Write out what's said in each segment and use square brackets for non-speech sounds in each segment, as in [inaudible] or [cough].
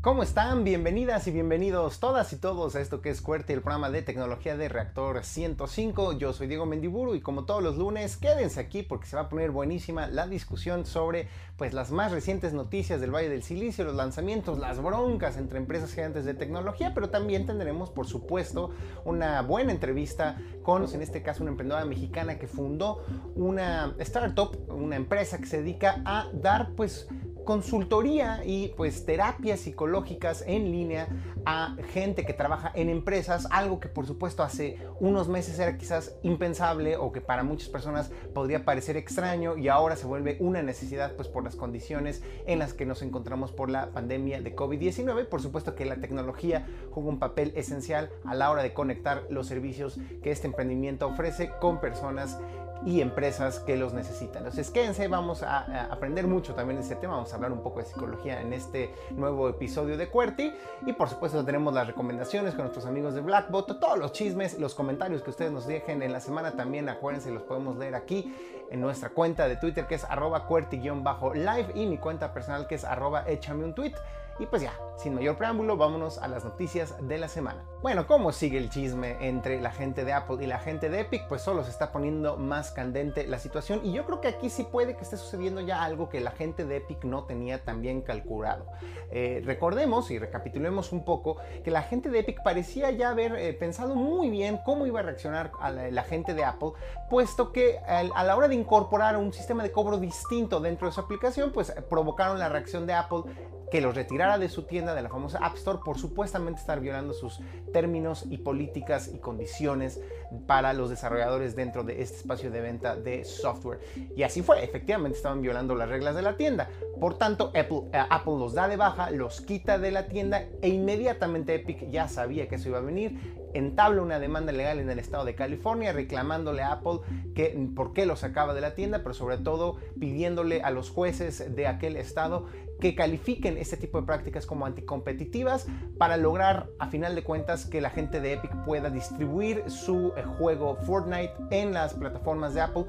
¿Cómo están? Bienvenidas y bienvenidos todas y todos a esto que es QWERTY, el programa de tecnología de Reactor 105. Yo soy Diego Mendiburu y como todos los lunes, quédense aquí porque se va a poner buenísima la discusión sobre pues las más recientes noticias del Valle del Silicio, los lanzamientos, las broncas entre empresas gigantes de tecnología, pero también tendremos, por supuesto, una buena entrevista con, en este caso, una emprendedora mexicana que fundó una startup, una empresa que se dedica a dar pues consultoría y pues terapias psicológicas en línea a gente que trabaja en empresas, algo que por supuesto hace unos meses era quizás impensable o que para muchas personas podría parecer extraño y ahora se vuelve una necesidad pues por las condiciones en las que nos encontramos por la pandemia de COVID-19. Por supuesto que la tecnología juega un papel esencial a la hora de conectar los servicios que este emprendimiento ofrece con personas y empresas que los necesitan. Entonces quédense, vamos a, aprender mucho también de este tema, vamos a hablar un poco de psicología en este nuevo episodio de QWERTY y por supuesto tenemos las recomendaciones con nuestros amigos de Blackbot, todos los chismes, los comentarios que ustedes nos dejen en la semana también, acuérdense, los podemos leer aquí en nuestra cuenta de Twitter que es arroba QWERTY-live y mi cuenta personal que es arroba échame un tweet. Y pues ya, sin mayor preámbulo, vámonos a las noticias de la semana. Bueno, ¿cómo sigue el chisme entre la gente de Apple y la gente de Epic? Pues solo se está poniendo más candente la situación y yo creo que aquí sí puede que esté sucediendo ya algo que la gente de Epic no tenía tan bien calculado. Eh, recordemos y recapitulemos un poco que la gente de Epic parecía ya haber eh, pensado muy bien cómo iba a reaccionar la, gente de Apple, puesto que a la hora de incorporar un sistema de cobro distinto dentro de su aplicación, pues provocaron la reacción de Apple que los retirara de su tienda de la famosa App Store por supuestamente estar violando sus términos y políticas y condiciones para los desarrolladores dentro de este espacio de venta de software. Y así fue, efectivamente estaban violando las reglas de la tienda. Por tanto, Apple, eh, Apple los da de baja, los quita de la tienda e inmediatamente Epic ya sabía que eso iba a venir entabla una demanda legal en el estado de California reclamándole a Apple que por qué lo sacaba de la tienda, pero sobre todo pidiéndole a los jueces de aquel estado que califiquen este tipo de prácticas como anticompetitivas para lograr a final de cuentas que la gente de Epic pueda distribuir su eh, juego Fortnite en las plataformas de Apple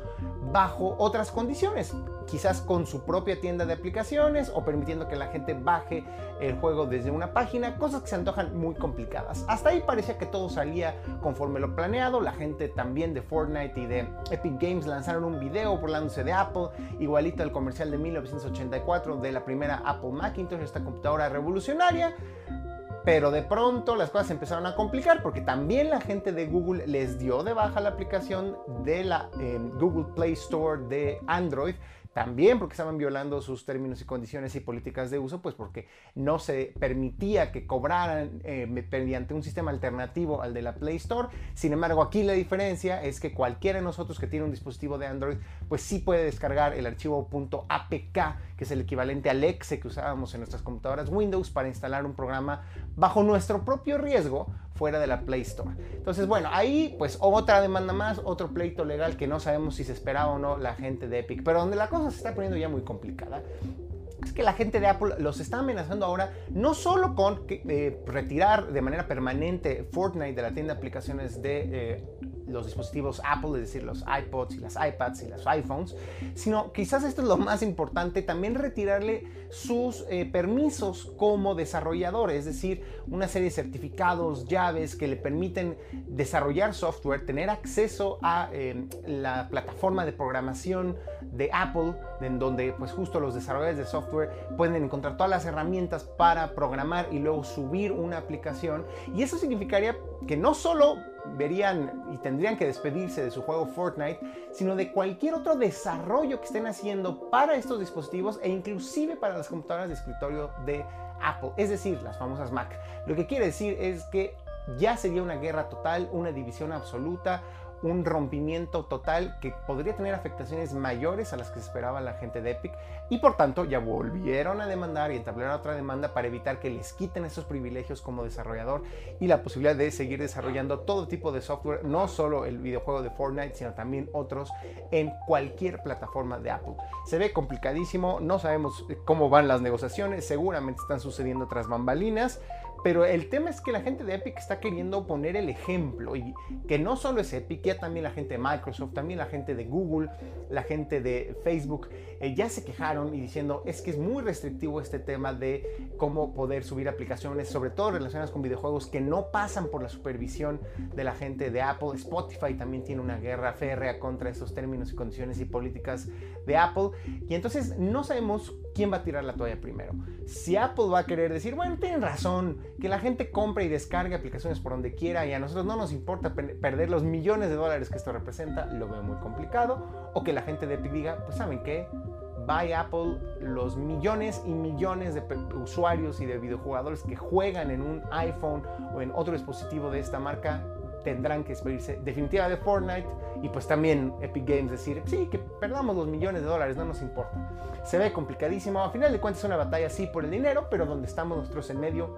bajo otras condiciones, quizás con su propia tienda de aplicaciones o permitiendo que la gente baje el juego desde una página, cosas que se antojan muy complicadas. Hasta ahí parecía que todo salía conforme lo planeado, la gente también de Fortnite y de Epic Games lanzaron un video burlándose de Apple, igualito al comercial de 1984 de la primera Apple Macintosh, esta computadora revolucionaria. Pero de pronto las cosas empezaron a complicar porque también la gente de Google les dio de baja la aplicación de la eh, Google Play Store de Android también porque estaban violando sus términos y condiciones y políticas de uso, pues porque no se permitía que cobraran eh, mediante un sistema alternativo al de la Play Store. Sin embargo, aquí la diferencia es que cualquiera de nosotros que tiene un dispositivo de Android, pues sí puede descargar el archivo .apk, que es el equivalente al exe que usábamos en nuestras computadoras Windows para instalar un programa bajo nuestro propio riesgo fuera de la Play Store. Entonces, bueno, ahí pues otra demanda más, otro pleito legal que no sabemos si se esperaba o no la gente de Epic, pero donde la cosa se está poniendo ya muy complicada es que la gente de Apple los está amenazando ahora no solo con eh, retirar de manera permanente Fortnite de la tienda de aplicaciones de eh, los dispositivos Apple, es decir, los iPods y las iPads y los iPhones, sino quizás esto es lo más importante, también retirarle sus eh, permisos como desarrollador, es decir, una serie de certificados, llaves que le permiten desarrollar software, tener acceso a la plataforma de programación de Apple, en donde pues justo los desarrolladores de software pueden encontrar todas las herramientas para programar y luego subir una aplicación. Y eso significaría que no solo verían y tendrían que despedirse de su juego Fortnite, sino de cualquier otro desarrollo que estén haciendo para estos dispositivos e inclusive para las computadoras de escritorio de Apple, es decir, las famosas Mac. Lo que quiere decir es que ya sería una guerra total, una división absoluta, un rompimiento total que podría tener afectaciones mayores a las que esperaba la gente de Epic y por tanto ya volvieron a demandar y entablar otra demanda para evitar que les quiten esos privilegios como desarrollador y la posibilidad de seguir desarrollando todo tipo de software, no solo el videojuego de Fortnite, sino también otros en cualquier plataforma de Apple. Se ve complicadísimo, no sabemos cómo van las negociaciones, seguramente están sucediendo otras bambalinas, Pero el tema es que la gente de Epic está queriendo poner el ejemplo y que no solo es Epic, ya también la gente de Microsoft, también la gente de Google, la gente de Facebook, eh, ya se quejaron y diciendo es que es muy restrictivo este tema de cómo poder subir aplicaciones, sobre todo relacionadas con videojuegos que no pasan por la supervisión de la gente de Apple. Spotify también tiene una guerra férrea contra esos términos y condiciones y políticas de Apple. Y entonces no sabemos quién va a tirar la toalla primero. Si Apple va a querer decir, bueno, tienen razón, que la gente compre y descargue aplicaciones por donde quiera y a nosotros no nos importa perder los millones de dólares que esto representa, lo veo muy complicado. O que la gente de Epic diga, pues saben qué, by Apple los millones y millones de usuarios y de videojugadores que juegan en un iPhone o en otro dispositivo de esta marca tendrán que despedirse definitiva de Fortnite y pues también Epic Games decir, sí, que perdamos los millones de dólares, no nos importa. Se ve complicadísimo, a final de cuentas es una batalla sí por el dinero, pero donde estamos nosotros en medio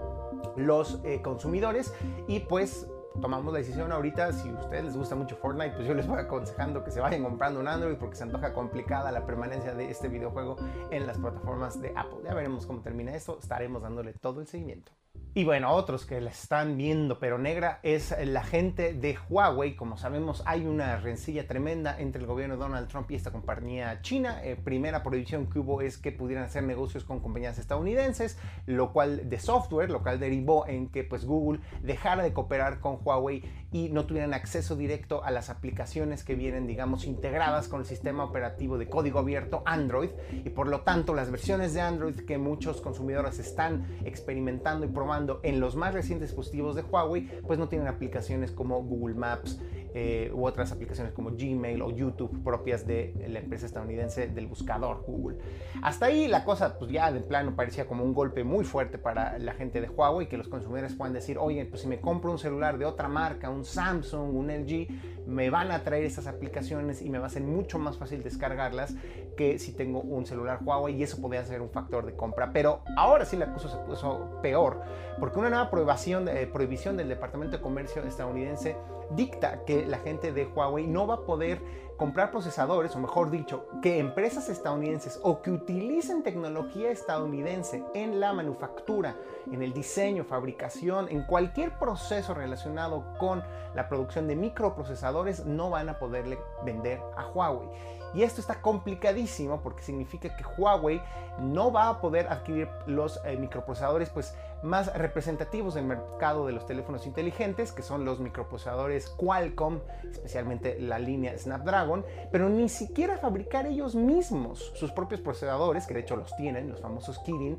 los eh, consumidores y pues tomamos la decisión ahorita, si a ustedes les gusta mucho Fortnite, pues yo les voy aconsejando que se vayan comprando un Android porque se antoja complicada la permanencia de este videojuego en las plataformas de Apple. Ya veremos cómo termina esto, estaremos dándole todo el seguimiento. Y bueno, otros que la están viendo pero negra es la gente de Huawei. Como sabemos, hay una rencilla tremenda entre el gobierno de Donald Trump y esta compañía china. Eh, primera prohibición que hubo es que pudieran hacer negocios con compañías estadounidenses, lo cual de software, lo cual derivó en que pues Google dejara de cooperar con Huawei y no tuvieran acceso directo a las aplicaciones que vienen, digamos, integradas con el sistema operativo de código abierto Android. Y por lo tanto, las versiones de Android que muchos consumidores están experimentando y probando en los más recientes dispositivos de Huawei, pues no tienen aplicaciones como Google Maps eh, u otras aplicaciones como Gmail o YouTube propias de la empresa estadounidense del buscador Google. Hasta ahí la cosa pues ya de plano parecía como un golpe muy fuerte para la gente de Huawei, que los consumidores puedan decir, oye, pues si me compro un celular de otra marca, un Samsung, un LG, me van a traer estas aplicaciones y me va a ser mucho más fácil descargarlas que si tengo un celular Huawei y eso podría ser un factor de compra. Pero ahora sí la cosa se puso peor porque una nueva prohibición, eh, prohibición del Departamento de Comercio estadounidense dicta que la gente de Huawei no va a poder comprar procesadores, o mejor dicho, que empresas estadounidenses o que utilicen tecnología estadounidense en la manufactura, en el diseño, fabricación, en cualquier proceso relacionado con la producción de microprocesadores, no van a poderle vender a Huawei. Y esto está complicadísimo porque significa que Huawei no va a poder adquirir los eh, microprocesadores pues, más representativos del mercado de los teléfonos inteligentes, que son los microprocesadores Qualcomm, especialmente la línea Snapdragon, pero ni siquiera fabricar ellos mismos sus propios procesadores, que de hecho los tienen, los famosos Kirin,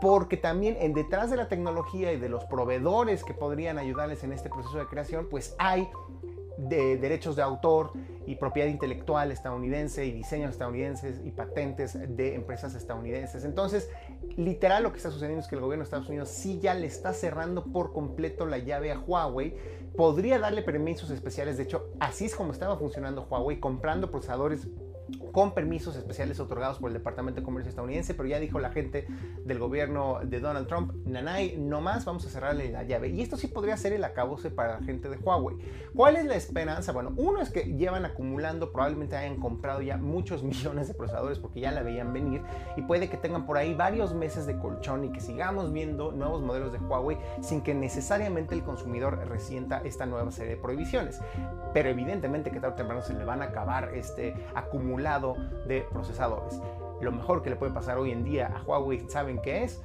porque también en detrás de la tecnología y de los proveedores que podrían ayudarles en este proceso de creación, pues hay de derechos de autor y propiedad intelectual estadounidense y diseños estadounidenses y patentes de empresas estadounidenses. Entonces, literal lo que está sucediendo es que el gobierno de Estados Unidos sí ya le está cerrando por completo la llave a Huawei. Podría darle permisos especiales, de hecho, así es como estaba funcionando Huawei, comprando procesadores con permisos especiales otorgados por el Departamento de Comercio estadounidense, pero ya dijo la gente del gobierno de Donald Trump, Nanay, no más, vamos a cerrarle la llave. Y esto sí podría ser el acabose para la gente de Huawei. ¿Cuál es la esperanza? Bueno, uno es que llevan acumulando, probablemente hayan comprado ya muchos [laughs] millones de procesadores porque ya la veían venir y puede que tengan por ahí varios meses de colchón y que sigamos viendo nuevos modelos de Huawei sin que necesariamente el consumidor resienta esta nueva serie de prohibiciones. Pero evidentemente que tarde o temprano se le van a acabar este acumulado de procesadores. Lo mejor que le puede pasar hoy en día a Huawei, ¿saben qué es?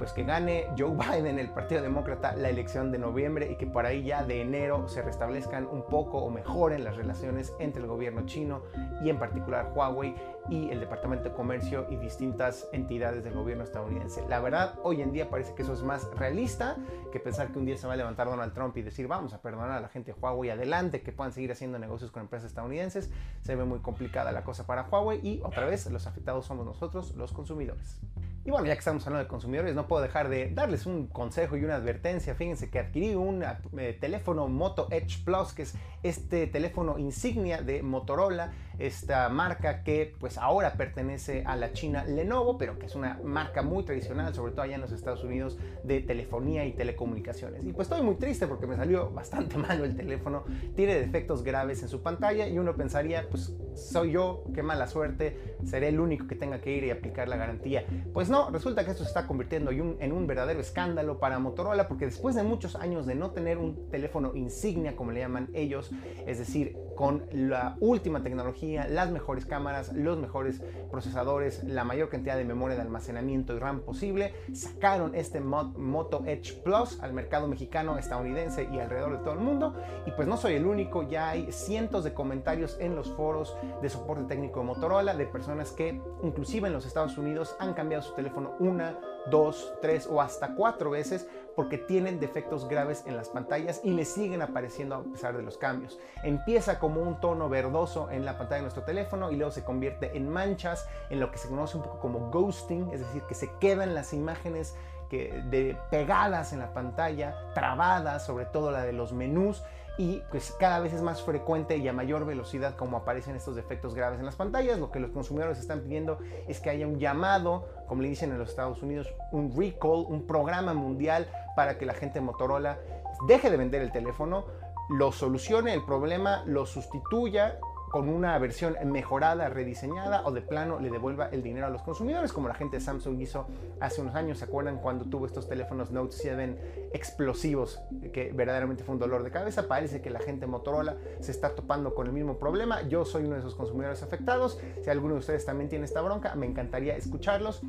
pues que gane Joe [laughs] Biden, el Partido Demócrata, la elección de noviembre y que por ahí ya de enero se restablezcan un poco o mejoren las relaciones entre el gobierno chino y en particular Huawei y el Departamento de Comercio y distintas entidades del gobierno estadounidense. La verdad, hoy en día parece que eso es más realista que pensar que un día se va a levantar Donald Trump y decir vamos a perdonar a la gente de Huawei adelante, que puedan seguir haciendo negocios con empresas estadounidenses. Se ve muy complicada la cosa para Huawei y otra vez los afectados somos nosotros, los consumidores. Y bueno, ya que estamos hablando de consumidores, no puedo dejar de darles un consejo y una advertencia. Fíjense que adquirí un eh, teléfono Moto Edge Plus, que es este teléfono insignia de Motorola, esta marca que pues ahora pertenece a la China Lenovo, pero que es una marca muy tradicional, sobre todo allá en los Estados Unidos, de telefonía y telecomunicaciones. Y pues estoy muy triste porque me salió [laughs] bastante malo el teléfono, tiene defectos graves en su pantalla y uno pensaría, pues soy yo, qué mala suerte, seré el único que tenga que ir y aplicar la garantía. Pues no, resulta que esto se está convirtiendo en un verdadero escándalo para Motorola porque después de muchos años de no tener un teléfono insignia, como le llaman ellos, es decir, con la última tecnología, las mejores cámaras, los mejores procesadores, la mayor cantidad de memoria de almacenamiento y RAM posible, sacaron este Moto Edge Plus al mercado mexicano, estadounidense y alrededor de todo el mundo. Y pues no soy el único, ya hay cientos de comentarios en los foros de soporte técnico de Motorola de personas que inclusive en los Estados Unidos han cambiado su teléfono una, dos, tres o hasta cuatro veces porque tienen defectos graves en las pantallas y le siguen apareciendo a pesar de los cambios. Empieza como un tono verdoso en la pantalla de nuestro teléfono y luego se convierte en manchas, en lo que se conoce un poco como ghosting, es decir, que se quedan las imágenes que, de, pegadas en la pantalla, trabadas, sobre todo la de los menús y pues cada vez es más frecuente y a mayor velocidad como aparecen estos defectos graves en las pantallas. Lo que los consumidores están pidiendo es que haya un llamado, como le dicen en los Estados Unidos, un recall, un programa mundial para que la gente de Motorola deje de vender el teléfono, lo solucione el problema, lo sustituya con una versión mejorada, rediseñada o de plano le devuelva el dinero a los consumidores, como la gente de Samsung hizo hace unos años. ¿Se acuerdan cuando tuvo estos teléfonos Note 7 explosivos? Que verdaderamente fue un dolor de cabeza. Parece que la gente Motorola se está topando con el mismo problema. Yo soy uno de esos consumidores afectados. Si alguno de ustedes también tiene esta bronca, me encantaría escucharlos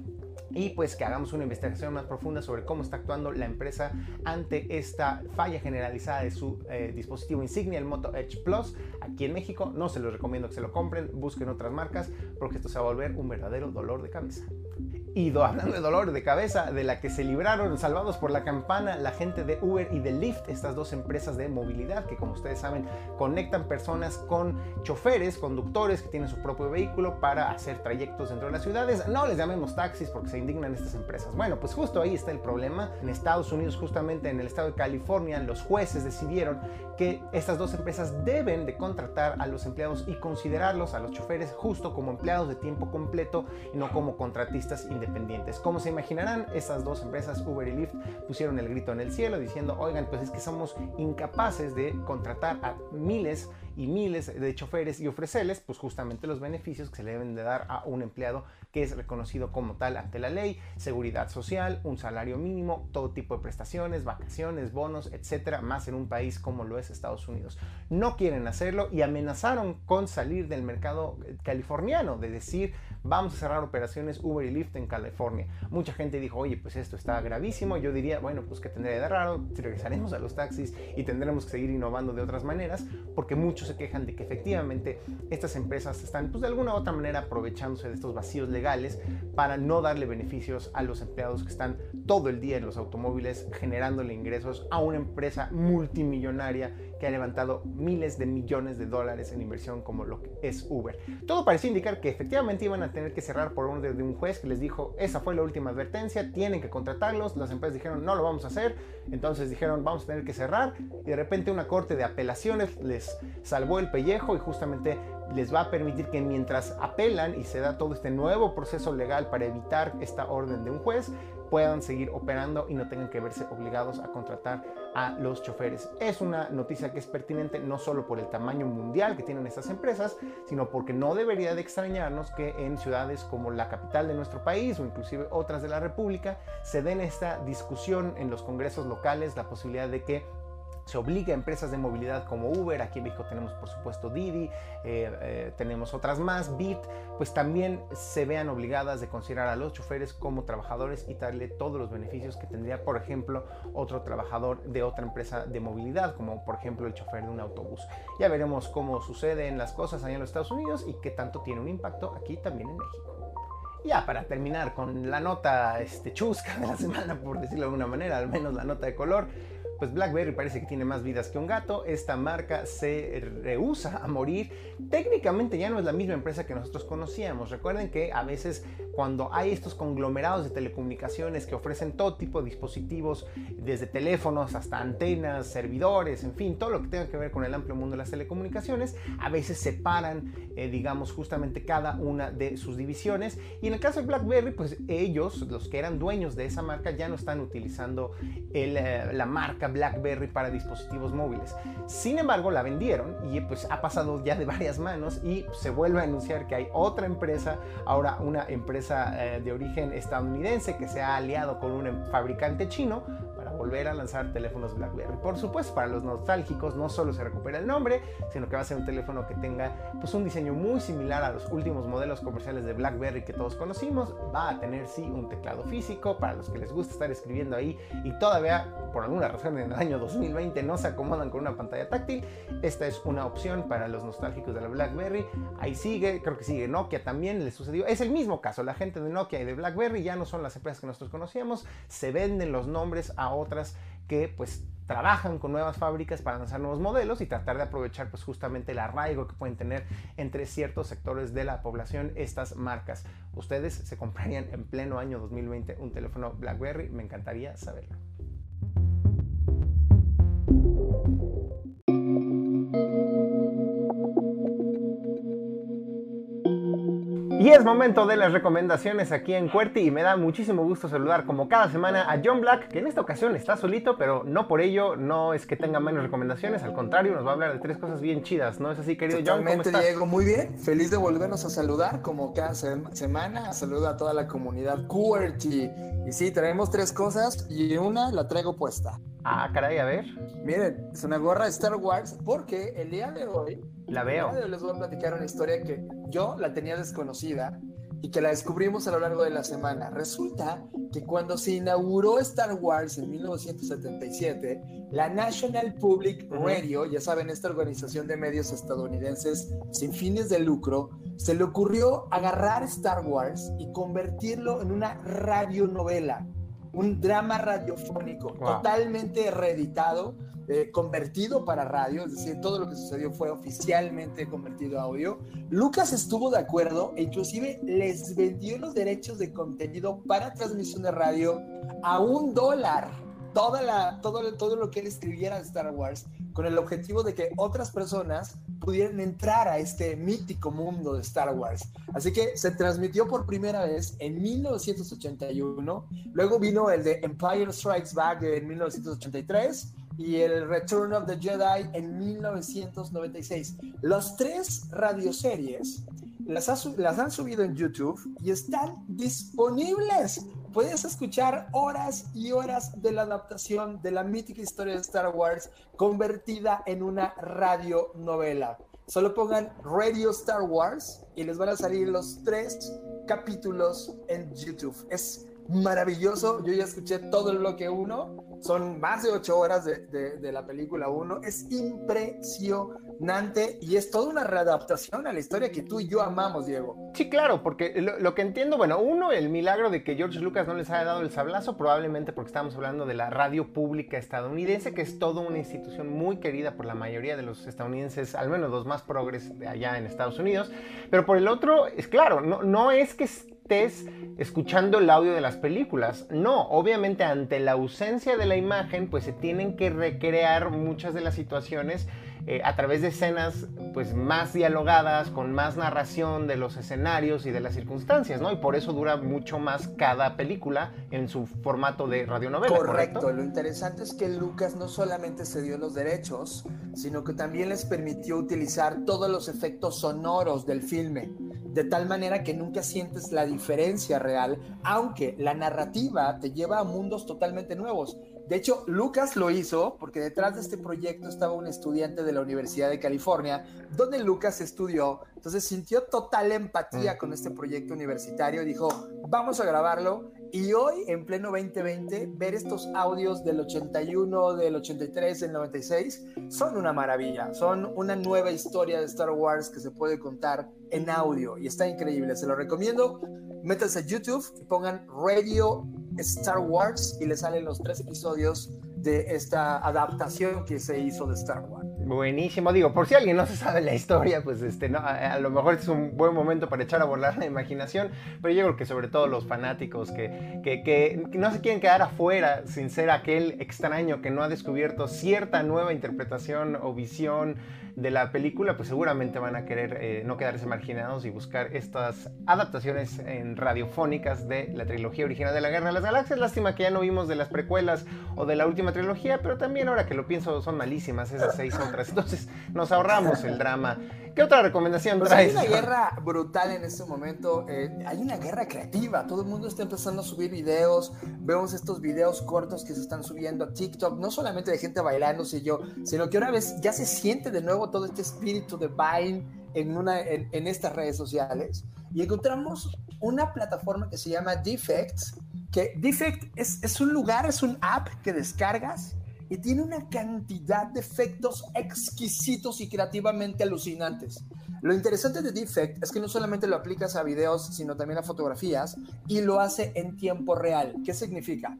y pues que hagamos una investigación más profunda sobre cómo está actuando la empresa ante esta falla generalizada de su eh, dispositivo insignia, el Moto Edge Plus, aquí en México. No se los recomiendo que se lo compren, busquen otras marcas porque esto se va a volver un verdadero dolor de cabeza. Y hablando de dolor de cabeza, de la que se libraron salvados por la campana la gente de Uber y de Lyft, estas dos empresas de movilidad que como ustedes saben conectan personas con choferes, conductores que tienen su propio vehículo para hacer trayectos dentro de las ciudades. No les llamemos taxis porque se indignan estas empresas. Bueno, pues justo ahí está el problema. En Estados Unidos, justamente en el estado de California, los jueces decidieron que estas dos empresas deben de contratar a los empleados y considerarlos a los choferes justo como empleados de tiempo completo y no como contratistas independientes. Como se imaginarán, estas dos empresas, Uber y Lyft, pusieron el grito en el cielo diciendo, oigan, pues es que somos incapaces de contratar a miles y miles de choferes y ofrecerles pues justamente los beneficios que se le deben de dar a un empleado que es reconocido como tal ante la ley, seguridad social, un salario mínimo, todo tipo de prestaciones, vacaciones, bonos, etcétera, más en un país como lo es Estados Unidos. No quieren hacerlo y amenazaron con salir del mercado californiano, de decir, vamos a cerrar operaciones Uber y Lyft en California. Mucha gente dijo, oye, pues esto está gravísimo. Yo diría, bueno, pues que tendría de raro, regresaremos a los taxis y tendremos que seguir innovando de otras maneras, porque muchos se quejan de que efectivamente estas empresas están, pues de alguna u otra manera, aprovechándose de estos vacíos legales para no darle beneficios a los empleados que están todo el día en los automóviles generándole ingresos a una empresa multimillonaria que ha levantado miles de millones de dólares en inversión como lo que es Uber. Todo parecía indicar que efectivamente iban a tener que cerrar por orden de un juez que les dijo, esa fue la última advertencia, tienen que contratarlos, las empresas dijeron, no lo vamos a hacer, entonces dijeron, vamos a tener que cerrar, y de repente una corte de apelaciones les salvó el pellejo y justamente les va a permitir que mientras apelan y se da todo este nuevo proceso legal para evitar esta orden de un juez, puedan seguir operando y no tengan que verse obligados a contratar a los choferes. Es una noticia que es pertinente no solo por el tamaño mundial que tienen estas empresas, sino porque no debería de extrañarnos que en ciudades como la capital de nuestro país o inclusive otras de la República se den esta discusión en los congresos locales, la posibilidad de que se obliga a empresas de movilidad como Uber, aquí en México tenemos por supuesto Didi, eh, eh, tenemos otras más, Bit, pues también se vean obligadas de considerar a los choferes como trabajadores y darle todos los beneficios que tendría, por ejemplo, otro trabajador de otra empresa de movilidad, como por ejemplo el chofer de un autobús. Ya veremos cómo suceden las cosas allá en los Estados Unidos y qué tanto tiene un impacto aquí también en México. Ya para terminar con la nota este, chusca de la semana, por decirlo de alguna manera, al menos la nota de color, pues BlackBerry parece que tiene más vidas que un gato. Esta marca se rehúsa a morir. Técnicamente ya no es la misma empresa que nosotros conocíamos. Recuerden que a veces cuando hay estos conglomerados de telecomunicaciones que ofrecen todo tipo de dispositivos, desde teléfonos hasta antenas, servidores, en fin, todo lo que tenga que ver con el amplio mundo de las telecomunicaciones, a veces separan, eh, digamos, justamente cada una de sus divisiones. Y en el caso de BlackBerry, pues ellos, los que eran dueños de esa marca, ya no están utilizando eh, la marca BlackBerry para dispositivos móviles. Sin embargo, la vendieron y pues ha pasado ya de varias manos y se vuelve a anunciar que hay otra empresa, ahora una empresa eh, de origen estadounidense que se ha aliado con un fabricante chino volver a lanzar teléfonos BlackBerry. Por supuesto, para los nostálgicos no solo se recupera el nombre, sino que va a ser un teléfono que tenga pues, un diseño muy similar a los últimos modelos comerciales de BlackBerry que todos conocimos. Va a tener sí un teclado físico para los que les gusta estar escribiendo ahí y todavía por alguna razón en el año 2020 no se acomodan con una pantalla táctil. Esta es una opción para los nostálgicos de la BlackBerry. Ahí sigue, creo que sigue Nokia también, le sucedió. Es el mismo caso, la gente de Nokia y de BlackBerry ya no son las empresas que nosotros conocíamos, se venden los nombres a otros que pues trabajan con nuevas fábricas para lanzar nuevos modelos y tratar de aprovechar pues justamente el arraigo que pueden tener entre ciertos sectores de la población estas marcas. ¿Ustedes se comprarían en pleno año 2020 un teléfono BlackBerry? Me encantaría saberlo. Y es momento de las recomendaciones aquí en Cuerti y me da muchísimo gusto saludar como cada semana a John Black, que en esta ocasión está solito, pero no por ello no es que tenga menos recomendaciones, al contrario, nos va a hablar de tres cosas bien chidas, ¿no es así, querido John? ¿Cómo estás? Diego, muy bien, feliz de volvernos a saludar como cada semana, saludo a toda la comunidad Cuerti. Y sí, traemos tres cosas y una la traigo puesta. Ah, caray, a ver. Miren, es una gorra de Star Wars porque el día de hoy... La veo. les voy a platicar una historia que yo la tenía desconocida y que la descubrimos a lo largo de la semana. Resulta que cuando se inauguró Star Wars en 1977, la National Public Radio, ya saben, esta organización de medios estadounidenses sin fines de lucro, se le ocurrió agarrar Star Wars y convertirlo en una radionovela un drama radiofónico totalmente reeditado, eh, convertido para radio, es decir, todo lo que sucedió fue oficialmente convertido a audio. Lucas estuvo de acuerdo e inclusive les vendió los derechos de contenido para transmisión de radio a un dólar toda la, todo, todo lo que él escribiera de Star Wars con el objetivo de que otras personas pudieran entrar a este mítico mundo de Star Wars. Así que se transmitió por primera vez en 1981, luego vino el de Empire Strikes Back en 1983 y el Return of the Jedi en 1996. Los tres radioseries las, las han subido en YouTube y están disponibles puedes escuchar horas y horas de la adaptación de la mítica historia de Star Wars convertida en una radionovela. Solo pongan Radio Star Wars y les van a salir los tres capítulos en YouTube. Es maravilloso. Yo ya escuché todo el bloque 1. Son más de ocho horas de, de, la película 1. Es impresionante y es toda una readaptación a la historia que tú y yo amamos, Diego. Sí, claro, porque lo, que entiendo, bueno, uno, el milagro de que George Lucas no les haya dado el sablazo, probablemente porque estamos hablando de la radio pública estadounidense, que es toda una institución muy querida por la mayoría de los estadounidenses, al menos los más progres de allá en Estados Unidos. Pero por el otro, es claro, no, no es que escuchando el audio de las películas. No, obviamente ante la ausencia de la imagen, pues se tienen que recrear muchas de las situaciones eh, a través de escenas pues más dialogadas, con más narración de los escenarios y de las circunstancias, ¿no? Y por eso dura mucho más cada película en su formato de radionovela. Correcto, lo interesante es que Lucas no solamente se dio los derechos, sino que también les permitió utilizar todos los efectos sonoros del filme, de tal manera que nunca sientes la diferencia real, aunque la narrativa te lleva a mundos totalmente nuevos. De hecho, Lucas lo hizo porque detrás de este proyecto estaba un estudiante de la Universidad de California, donde Lucas estudió. Entonces sintió total empatía con este proyecto universitario y dijo, vamos a grabarlo. Y hoy, en pleno 2020, ver estos audios del 81, del 83, del 96, son una maravilla. Son una nueva historia de Star Wars que se puede contar en audio y está increíble. Se lo recomiendo. Métanse a YouTube y pongan Radio Star Wars y le salen los tres episodios de esta adaptación que se hizo de Star Wars. Buenísimo, digo, por si alguien no se sabe la historia, pues este, no, a, lo mejor es un buen momento para echar a volar la imaginación, pero yo creo que sobre todo los fanáticos que, que, que, no se quieren quedar afuera sin ser aquel extraño que no ha descubierto cierta nueva interpretación o visión de la película, pues seguramente van a querer eh, no quedarse marginados y buscar estas adaptaciones en radiofónicas de la trilogía original de la Guerra de las Galaxias. Lástima que ya no vimos de las precuelas o de la última trilogía, pero también ahora que lo pienso son malísimas esas seis otras. Entonces nos ahorramos el drama. ¿Qué otra recomendación pues traes? Hay una guerra brutal en este momento. Eh, hay una guerra creativa. Todo el mundo está empezando a subir videos. Vemos estos videos cortos que se están subiendo a TikTok. No solamente de gente bailando, yo, sino que una vez ya se siente de nuevo todo este espíritu de Vine en, una, en, estas redes sociales. Y encontramos una plataforma que se llama Defects. Que Defect es, es un lugar, es un app que descargas y tiene una cantidad de efectos exquisitos y creativamente alucinantes. Lo interesante de Defect es que no solamente lo aplicas a videos, sino también a fotografías y lo hace en tiempo real. ¿Qué significa?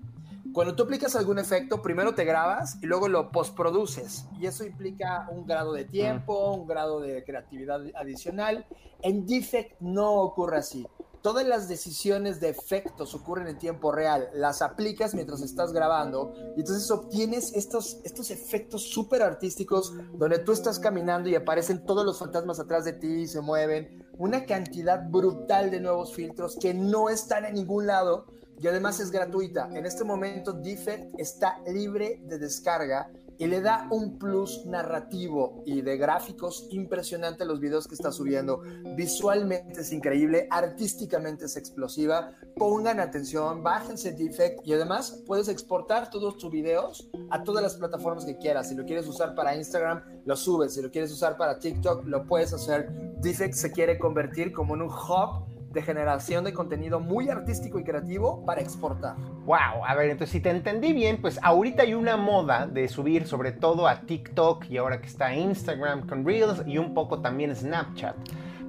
Cuando tú aplicas algún efecto, primero te grabas y luego lo postproduces. Y eso implica un grado de tiempo, un grado de creatividad adicional. En Defect no ocurre así todas las decisiones de efectos ocurren en tiempo real, las aplicas mientras estás grabando y entonces obtienes estos, estos efectos súper artísticos donde tú estás caminando y aparecen todos los fantasmas atrás de ti y se mueven, una cantidad brutal de nuevos filtros que no están en ningún lado y además es gratuita. En este momento Defect está libre de descarga y le da un plus narrativo y de gráficos impresionante los videos que está subiendo. Visualmente es increíble, artísticamente es explosiva. Pongan atención, bájense Defect y además puedes exportar todos tus videos a todas las plataformas que quieras. Si lo quieres usar para Instagram, lo subes. Si lo quieres usar para TikTok, lo puedes hacer. Defect se quiere convertir como en un hub de generación de contenido muy artístico y creativo para exportar. Wow, a ver, entonces si te entendí bien, pues ahorita hay una moda de subir sobre todo a TikTok y ahora que está Instagram con Reels y un poco también Snapchat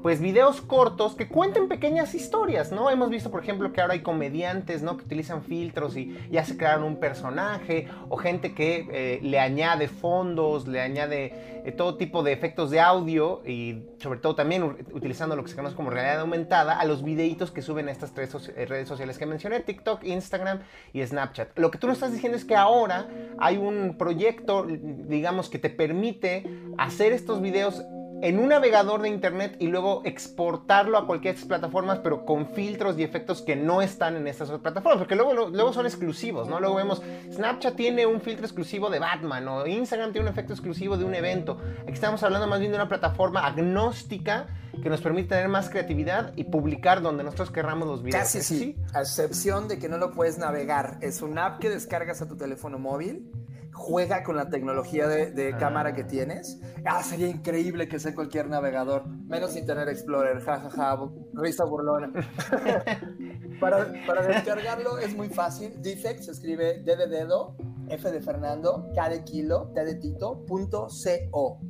pues videos cortos que cuenten pequeñas historias, ¿no? Hemos visto, por ejemplo, que ahora hay comediantes, ¿no? Que utilizan filtros y ya se crearon un personaje, o gente que eh, le añade fondos, le añade eh, todo tipo de efectos de audio y sobre todo también utilizando lo que se conoce como realidad aumentada a los videitos que suben a estas tres eh, redes sociales que mencioné, TikTok, Instagram y Snapchat. Lo que tú nos estás diciendo es que ahora hay un proyecto, digamos, que te permite hacer estos videos en un navegador de internet y luego exportarlo a cualquier de estas plataformas, pero con filtros y efectos que no están en estas otras plataformas, porque luego, luego son exclusivos, ¿no? Luego vemos, Snapchat tiene un filtro exclusivo de Batman, o Instagram tiene un efecto exclusivo de un evento. Aquí estamos hablando más bien de una plataforma agnóstica que nos permite tener más creatividad y publicar donde nosotros querramos los videos. Casi sí, a excepción de que no lo puedes navegar. Es una app que descargas a tu teléfono móvil juega con la tecnología de, cámara que ah. tienes. Ah, sería increíble que sea cualquier navegador, menos Internet Explorer, jajaja, ja, ja, risa burlona. [laughs] para, para, descargarlo es muy fácil. Defect se escribe D de dedo, F de Fernando, K de kilo, T de Tito, punto C-O.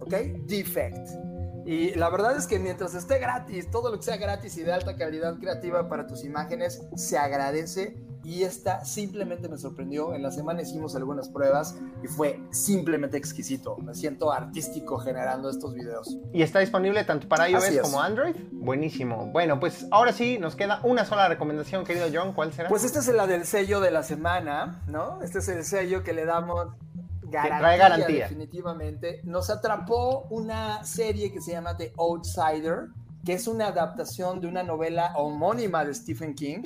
¿Ok? Defect. Y la verdad es que mientras esté gratis, todo lo que sea gratis y de alta calidad creativa para tus imágenes, se agradece y esta simplemente me sorprendió. En la semana hicimos algunas pruebas y fue simplemente exquisito. Me siento artístico generando estos videos. ¿Y está disponible tanto para iOS como Android? Buenísimo. Bueno, pues ahora sí nos queda una sola recomendación, querido John. ¿Cuál será? Pues esta es la del sello de la semana, ¿no? Este es el sello que le damos garantía, trae garantía. Definitivamente. Nos atrapó una serie que se llama The Outsider, que es una adaptación de una novela homónima de Stephen King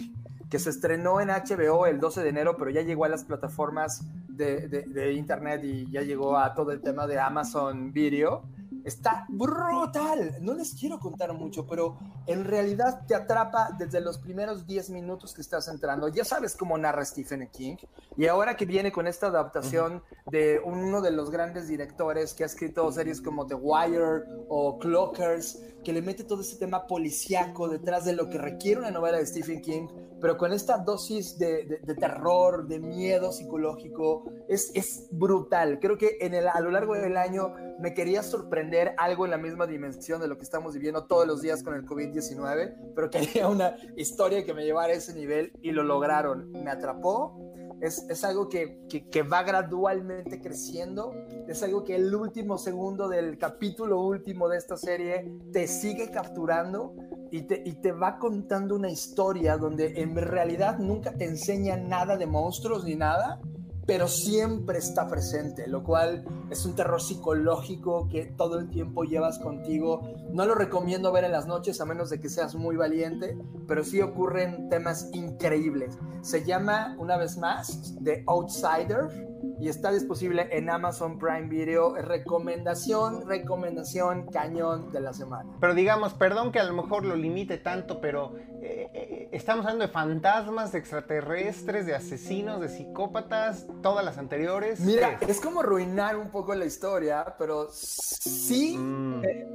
que se estrenó en HBO el 12 de enero, pero ya llegó a las plataformas de, internet y ya llegó a todo el tema de Amazon Video. Está brutal. No les quiero contar mucho, pero en realidad te atrapa desde los primeros 10 minutos que estás entrando. Ya sabes cómo narra Stephen King. Y ahora que viene con esta adaptación de uno de los grandes directores que ha escrito series como The Wire o Clockers, que le mete todo ese tema policíaco detrás de lo que requiere una novela de Stephen King, pero con esta dosis de, terror, de miedo psicológico, es, es brutal. Creo que en el, a lo largo del año me quería sorprender algo en la misma dimensión de lo que estamos viviendo todos los días con el COVID-19, pero quería una historia que me llevara a ese nivel y lo lograron. Me atrapó, es, algo que, va gradualmente creciendo, es algo que el último segundo del capítulo último de esta serie te sigue capturando y te, y te va contando una historia donde en realidad nunca te enseña nada de monstruos ni nada, pero siempre está presente, lo cual es un terror psicológico que todo el tiempo llevas contigo. No lo recomiendo ver en las noches a menos de que seas muy valiente, pero sí ocurren temas increíbles. Se llama, una vez más, The Outsider y está disponible en Amazon Prime Video. Recomendación, recomendación cañón de la semana. Pero digamos, perdón que a lo mejor lo limite tanto, pero eh, eh, estamos hablando de fantasmas, de extraterrestres, de asesinos, de psicópatas, todas las anteriores. Mira, es como arruinar un poco la historia, pero sí. Mm. Eh,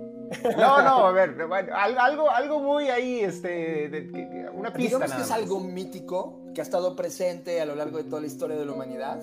no, no, a ver, algo, algo muy ahí, este, una pista. Digamos que es algo mítico que ha estado presente a lo largo de toda la historia de la humanidad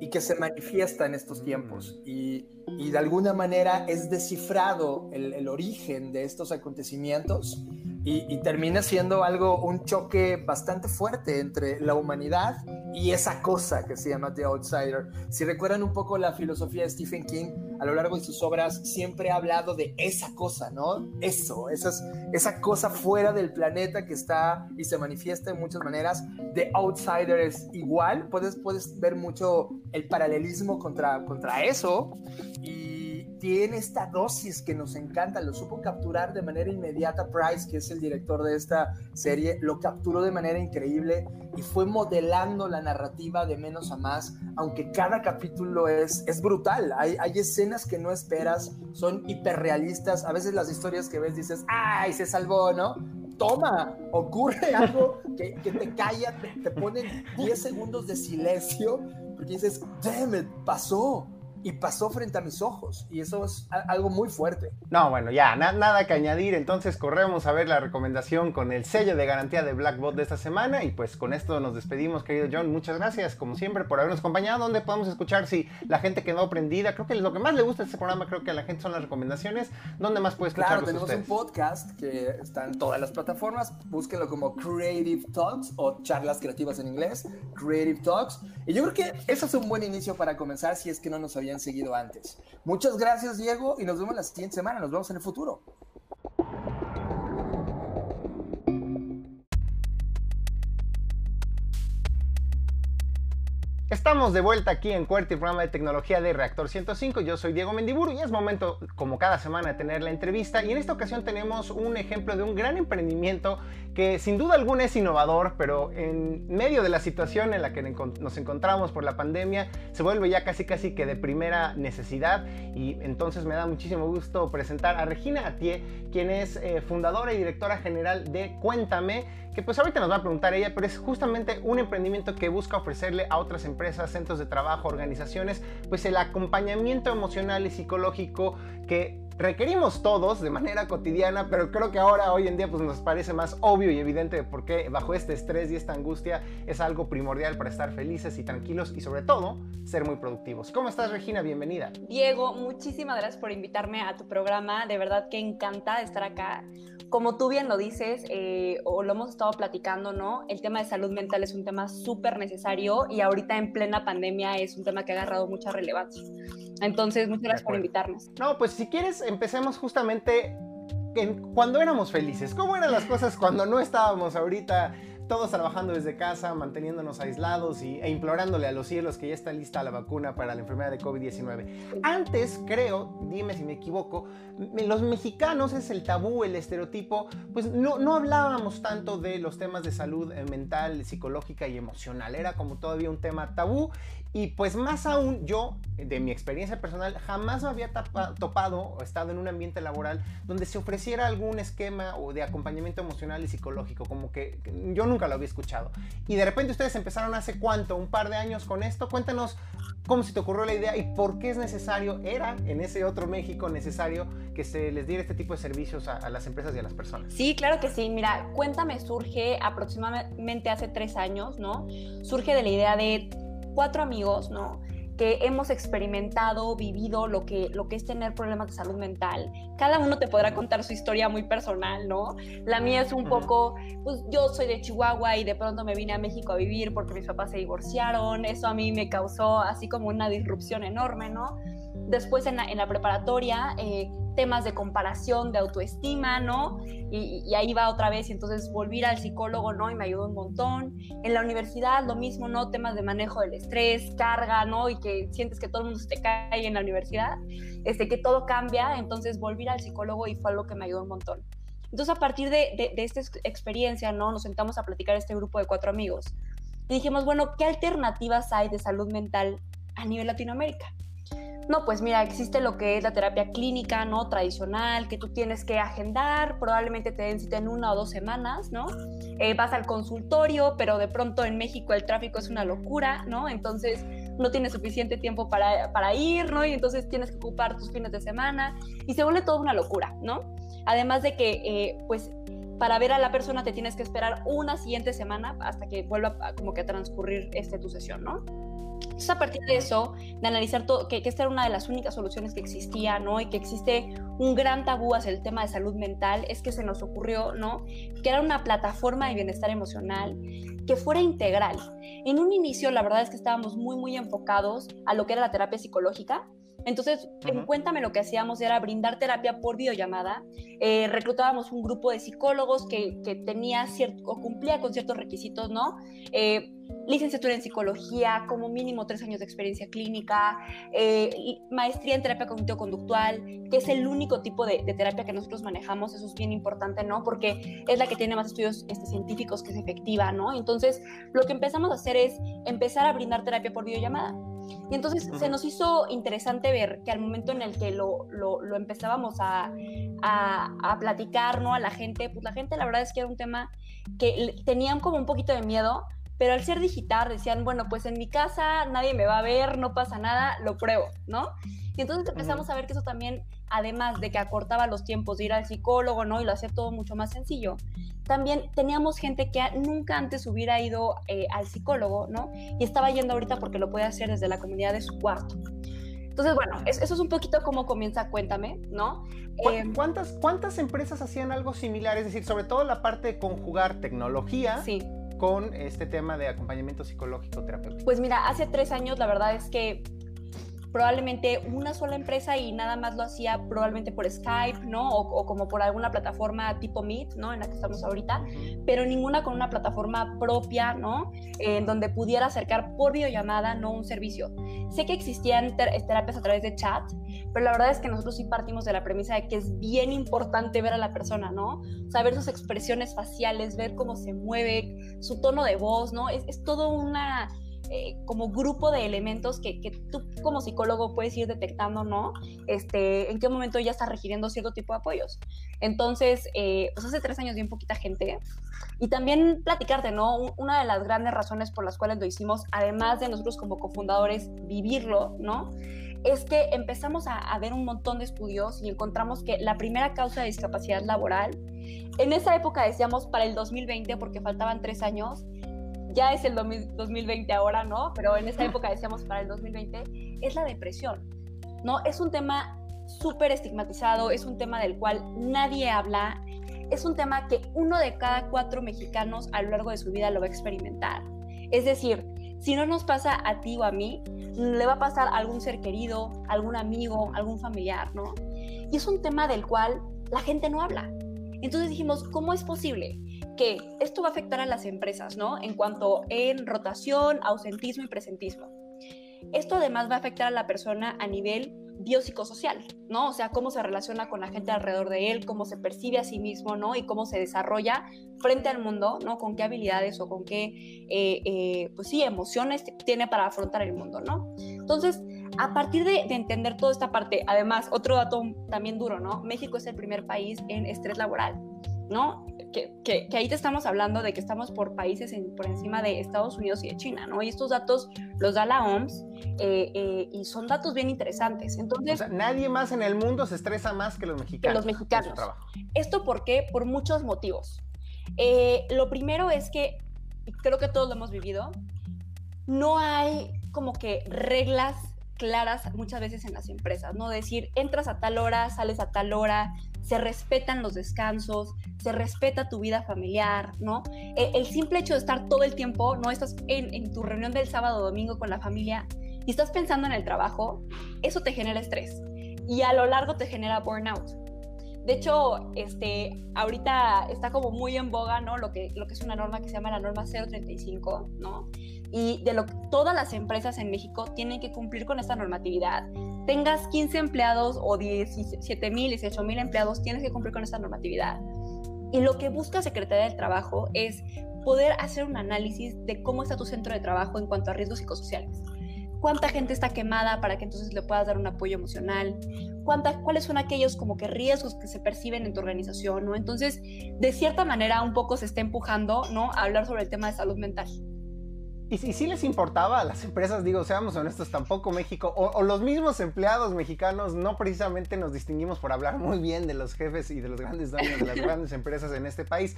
y que se manifiesta en estos tiempos. Y, y de alguna manera es descifrado el, el origen de estos acontecimientos y, termina siendo algo, un choque bastante fuerte entre la humanidad y esa cosa que se llama The Outsider. Si recuerdan un poco la filosofía de Stephen King, a lo largo de sus obras siempre ha hablado de esa cosa, ¿no? Eso, esas, esa cosa fuera del planeta que está y se manifiesta de muchas maneras. The Outsider es igual, puedes, puedes ver mucho el paralelismo contra, contra eso. Y tiene esta dosis que nos encanta, lo supo capturar de manera inmediata Price, que es el director de esta serie, lo capturó de manera increíble y fue modelando la narrativa de menos a más, aunque cada capítulo es, es brutal, hay, hay escenas que no esperas, son hiperrealistas, a veces las historias que ves dices, ¡ay, se salvó, ¿no? Toma, ocurre [laughs] algo que, que te calla, te, te ponen 10 segundos de silencio, porque dices, damn it, pasó y pasó frente a mis ojos. Y eso es algo muy fuerte. No, bueno, ya, nada que añadir. Entonces corremos a ver la recomendación con el sello de garantía de Blackbot de esta semana. Y pues con esto nos despedimos, querido John. Muchas gracias, como siempre, por habernos acompañado. ¿Dónde podemos escuchar si la gente quedó prendida? Creo que lo que más le gusta de este programa, creo que a la gente son las recomendaciones. ¿Dónde más puedes escucharlos Claro, tenemos un podcast que está en todas las plataformas. Búsquenlo como Creative Talks o charlas creativas en inglés. Creative Talks. Y yo creo que eso es un buen inicio para comenzar si es que no nos habían seguido antes. Muchas gracias, Diego, y nos vemos la siguiente semana. Nos vemos en el futuro. Estamos de vuelta aquí en Cuerti, programa de tecnología de Reactor 105. Yo soy Diego Mendiburu y es momento, como cada semana, de tener la entrevista. Y en esta ocasión tenemos un ejemplo de un gran emprendimiento que sin duda alguna es innovador, pero en medio de la situación en la que nos encontramos por la pandemia, se vuelve ya casi casi que de primera necesidad. Y entonces me da muchísimo gusto presentar a Regina Atié, quien es eh, fundadora y directora general de Cuéntame, que pues ahorita nos va a preguntar ella, pero es justamente un emprendimiento que busca ofrecerle a otras empresas, centros de trabajo, organizaciones, pues el acompañamiento emocional y psicológico que requerimos todos de manera cotidiana, pero creo que ahora, hoy en día, pues nos parece más obvio y evidente de por qué bajo este estrés y esta angustia es algo primordial para estar felices y tranquilos y sobre todo ser muy productivos. ¿Cómo estás, Regina? Bienvenida. Diego, muchísimas gracias por invitarme a tu programa. De verdad que encantada de estar acá. Como tú bien lo dices, eh, o lo hemos estado platicando, ¿no? El tema de salud mental es un tema súper necesario y ahorita en plena pandemia es un tema que ha agarrado mucha relevancia. Entonces, muchas gracias por invitarnos. No, pues si quieres, empecemos justamente en cuando éramos felices. ¿Cómo eran las cosas cuando no estábamos ahorita todos trabajando desde casa, manteniéndonos aislados y, e implorándole a los cielos que ya está lista la vacuna para la enfermedad de COVID-19. Antes, creo, dime si me equivoco, los mexicanos es el tabú, el estereotipo, pues no, no hablábamos tanto de los temas de salud eh, mental, psicológica y emocional. Era como todavía un tema tabú y pues más aún yo, de mi experiencia personal, jamás me había topado o estado en un ambiente laboral donde se ofreciera algún esquema o de acompañamiento emocional y psicológico, como que yo nunca lo había escuchado. Y de repente ustedes empezaron hace cuánto, un par de años con esto. Cuéntanos cómo se te ocurrió la idea y por qué es necesario, era en ese otro México necesario que se les diera este tipo de servicios a, las empresas y a las personas. Sí, claro que sí. Mira, Cuéntame surge aproximadamente hace tres años, ¿no? Surge de la idea de cuatro amigos, ¿no? que hemos experimentado, vivido lo que, lo que es tener problemas de salud mental. Cada uno te podrá contar su historia muy personal, ¿no? La mía es un poco, pues yo soy de Chihuahua y de pronto me vine a México a vivir porque mis papás se divorciaron, eso a mí me causó así como una disrupción enorme, ¿no? Después en la, preparatoria, eh, temas de comparación, de autoestima, ¿no? Y, ahí va otra vez, y entonces volví al psicólogo, ¿no? Y me ayudó un montón. En la universidad lo mismo, ¿no? Temas de manejo del estrés, carga, ¿no? Y que sientes que todo el mundo se te cae en la universidad, este, que todo cambia, entonces volví al psicólogo y fue algo que me ayudó un montón. Entonces a partir de, de, de esta experiencia, ¿no? Nos sentamos a platicar este grupo de cuatro amigos y dijimos, bueno, ¿qué alternativas hay de salud mental a nivel Latinoamérica? No, pues mira, existe lo que es la terapia clínica, ¿no? Tradicional, que tú tienes que agendar, probablemente te den cita en una o dos semanas, ¿no? Eh, vas al consultorio, pero de pronto en México el tráfico es una locura, ¿no? Entonces no tienes suficiente tiempo para, para ir, ¿no? Y entonces tienes que ocupar tus fines de semana y se vuelve toda una locura, ¿no? Además de que, eh, pues, para ver a la persona te tienes que esperar una siguiente semana hasta que vuelva a, como que a transcurrir este, tu sesión, ¿no? Entonces, a partir de eso, de analizar todo, que, esta era una de las únicas soluciones que existía, ¿no? Y que existe un gran tabú hacia el tema de salud mental, es que se nos ocurrió, ¿no? Que era una plataforma de bienestar emocional que fuera integral. En un inicio, la verdad es que estábamos muy, muy enfocados a lo que era la terapia psicológica, entonces, en Cuéntame lo que hacíamos era brindar terapia por videollamada. Eh, reclutábamos un grupo de psicólogos que, que, tenía cierto, o cumplía con ciertos requisitos, ¿no? Eh, licenciatura en psicología, como mínimo tres años de experiencia clínica, eh, maestría en terapia cognitivo-conductual, que es el único tipo de, terapia que nosotros manejamos, eso es bien importante, ¿no? Porque es la que tiene más estudios este, científicos que es efectiva, ¿no? Entonces, lo que empezamos a hacer es empezar a brindar terapia por videollamada. Y entonces se nos hizo interesante ver que al momento en el que lo, lo, empezábamos a, a, a, platicar ¿no? a la gente, pues la gente la verdad es que era un tema que tenían como un poquito de miedo, pero al ser digital decían, bueno, pues en mi casa nadie me va a ver, no pasa nada, lo pruebo, ¿no? Y entonces empezamos a ver que eso también, además de que acortaba los tiempos de ir al psicólogo, ¿no? Y lo hacía todo mucho más sencillo, también teníamos gente que nunca antes hubiera ido eh, al psicólogo, ¿no? Y estaba yendo ahorita porque lo puede hacer desde la comunidad de su cuarto. Entonces, bueno, eso es un poquito cómo comienza Cuéntame, ¿no? Em, ¿Cuántas, ¿Cuántas empresas hacían algo similar? Es decir, sobre todo la parte de conjugar tecnología sí. Con este tema de acompañamiento psicológico terapéutico. Pues mira, hace tres años la verdad es que probablemente una sola empresa y nada más lo hacía probablemente por Skype, ¿no? O, como por alguna plataforma tipo Meet, ¿no? En la que estamos ahorita, pero ninguna con una plataforma propia, ¿no? En donde pudiera acercar por videollamada, no un servicio. Sé que existían terapias a través de chat, pero la verdad es que nosotros sí partimos de la premisa de que es bien importante ver a la persona, ¿no? Saber sus expresiones faciales, ver cómo se mueve, su tono de voz, ¿no? Es, todo una eh, como grupo de elementos que, que, tú como psicólogo puedes ir detectando, ¿no? Este, en qué momento ya está requiriendo cierto tipo de apoyos. Entonces, eh, pues hace tres años bien poquita gente. Y también platicarte, ¿no? Una de las grandes razones por las cuales lo hicimos, además de nosotros como cofundadores vivirlo, ¿no? Es que empezamos a, a, ver un montón de estudios y encontramos que la primera causa de discapacidad laboral, en esa época decíamos para el 2020, porque faltaban tres años, ya es el 2020 ahora, ¿no? Pero en esa época decíamos para el 2020, es la depresión, ¿no? Es un tema súper estigmatizado, es un tema del cual nadie habla, es un tema que uno de cada cuatro mexicanos a lo largo de su vida lo va a experimentar. Es decir, si no nos pasa a ti o a mí, le va a pasar a algún ser querido, algún amigo, algún familiar, ¿no? Y es un tema del cual la gente no habla. Entonces dijimos, ¿cómo es posible que esto va a afectar a las empresas, ¿no? En cuanto en rotación, ausentismo y presentismo. Esto además va a afectar a la persona a nivel biopsicosocial, ¿no? O sea, cómo se relaciona con la gente alrededor de él, cómo se percibe a sí mismo, ¿no? Y cómo se desarrolla frente al mundo, ¿no? Con qué habilidades o con qué, eh, eh, pues sí, emociones tiene para afrontar el mundo, ¿no? Entonces, a partir de, de, entender toda esta parte, además, otro dato también duro, ¿no? México es el primer país en estrés laboral, ¿no? Que, ahí te estamos hablando de que estamos por países por encima de Estados Unidos y de China, ¿no? Y estos datos los da la OMS eh, eh, y son datos bien interesantes. Entonces, nadie más en el mundo se estresa más que los mexicanos. Que los mexicanos. ¿Esto por qué? Por muchos motivos. Eh, lo primero es que, creo que todos lo hemos vivido, no hay como que reglas claras muchas veces en las empresas, ¿no? Decir, entras a tal hora, sales a tal hora, se respetan los descansos, se respeta tu vida familiar, ¿no? E, el, simple hecho de estar todo el tiempo, ¿no? Estás en, tu reunión del sábado o domingo con la familia y estás pensando en el trabajo, eso te genera estrés. y a lo largo te genera burnout. De hecho, este, ahorita está como muy en boga, ¿no? Lo que, lo que es una norma que se llama la norma 035, ¿no? Y de lo todas las empresas en México tienen que cumplir con esta normatividad. Tengas 15 empleados o 17 mil, 18 mil empleados, tienes que cumplir con esta normatividad. Y lo que busca Secretaría del Trabajo es poder hacer un análisis de cómo está tu centro de trabajo en cuanto a riesgos psicosociales cuánta gente está quemada para que entonces le puedas dar un apoyo emocional, cuánta, cuáles son aquellos como que riesgos que se perciben en tu organización, ¿no? Entonces, de cierta manera, un poco se está empujando, ¿no? A hablar sobre el tema de salud mental. Y si sí les importaba a las empresas, digo, seamos honestos, tampoco México, o, los mismos empleados mexicanos, no precisamente nos distinguimos por hablar muy bien de los jefes y de los grandes dueños de las [laughs] grandes empresas en este país.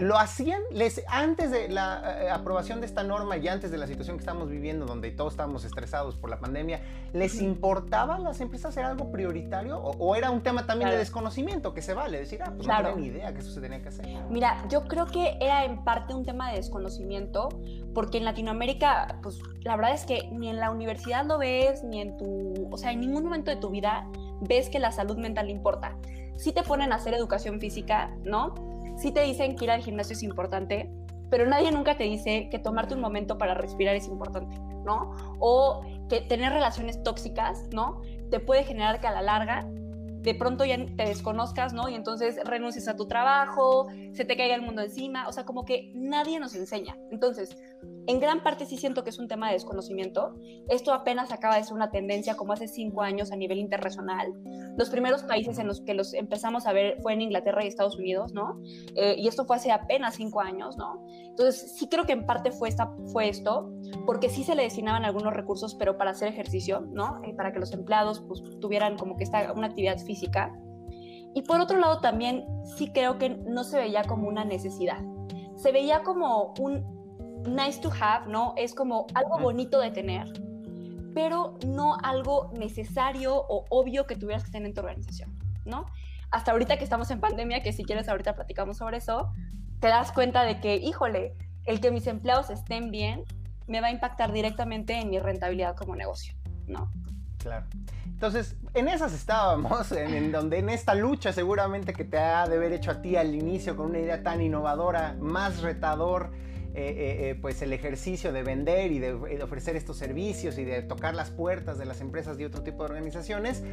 Lo hacían les, antes de la eh, aprobación de esta norma y antes de la situación que estamos viviendo, donde todos estábamos estresados por la pandemia, ¿les importaba a las empresas hacer algo prioritario? ¿O, era un tema también de desconocimiento que se vale? Decir, ah, pues no tenía ni idea que eso se tenía que hacer. Mira, yo creo que era en parte un tema de desconocimiento, porque en Latinoamérica América, pues la verdad es que ni en la universidad lo ves, ni en tu, o sea, en ningún momento de tu vida ves que la salud mental importa. Sí te ponen a hacer educación física, ¿no? Sí te dicen que ir al gimnasio es importante, pero nadie nunca te dice que tomarte un momento para respirar es importante, ¿no? O que tener relaciones tóxicas, ¿no? Te puede generar que a la larga de pronto ya te desconozcas, ¿no? Y entonces renuncias a tu trabajo, se te caiga el mundo encima, o sea, como que nadie nos enseña. Entonces, en gran parte sí siento que es un tema de desconocimiento. Esto apenas acaba de ser una tendencia como hace cinco años a nivel internacional. Los primeros países en los que los empezamos a ver fue en Inglaterra y Estados Unidos, ¿no? Eh, y esto fue hace apenas cinco años, ¿no? Entonces, sí creo que en parte fue, esta, fue esto, porque sí se le destinaban algunos recursos, pero para hacer ejercicio, ¿no? Eh, para que los empleados pues, tuvieran como que esta, una actividad física. Y por otro lado, también sí creo que no se veía como una necesidad. Se veía como un nice to have, ¿no? Es como algo bonito de tener, pero no algo necesario o obvio que tuvieras que tener en tu organización, ¿no? Hasta ahorita que estamos en pandemia, que si quieres ahorita platicamos sobre eso, te das cuenta de que, híjole, el que mis empleados estén bien me va a impactar directamente en mi rentabilidad como negocio, ¿no? Claro. Entonces, en esas estábamos, [laughs] en, donde en esta lucha seguramente que te ha de haber hecho a ti al inicio con una idea tan innovadora, más retador, eh, eh, eh, pues el ejercicio de vender y de, ofrecer estos servicios y de tocar las puertas de las empresas y otro tipo de organizaciones,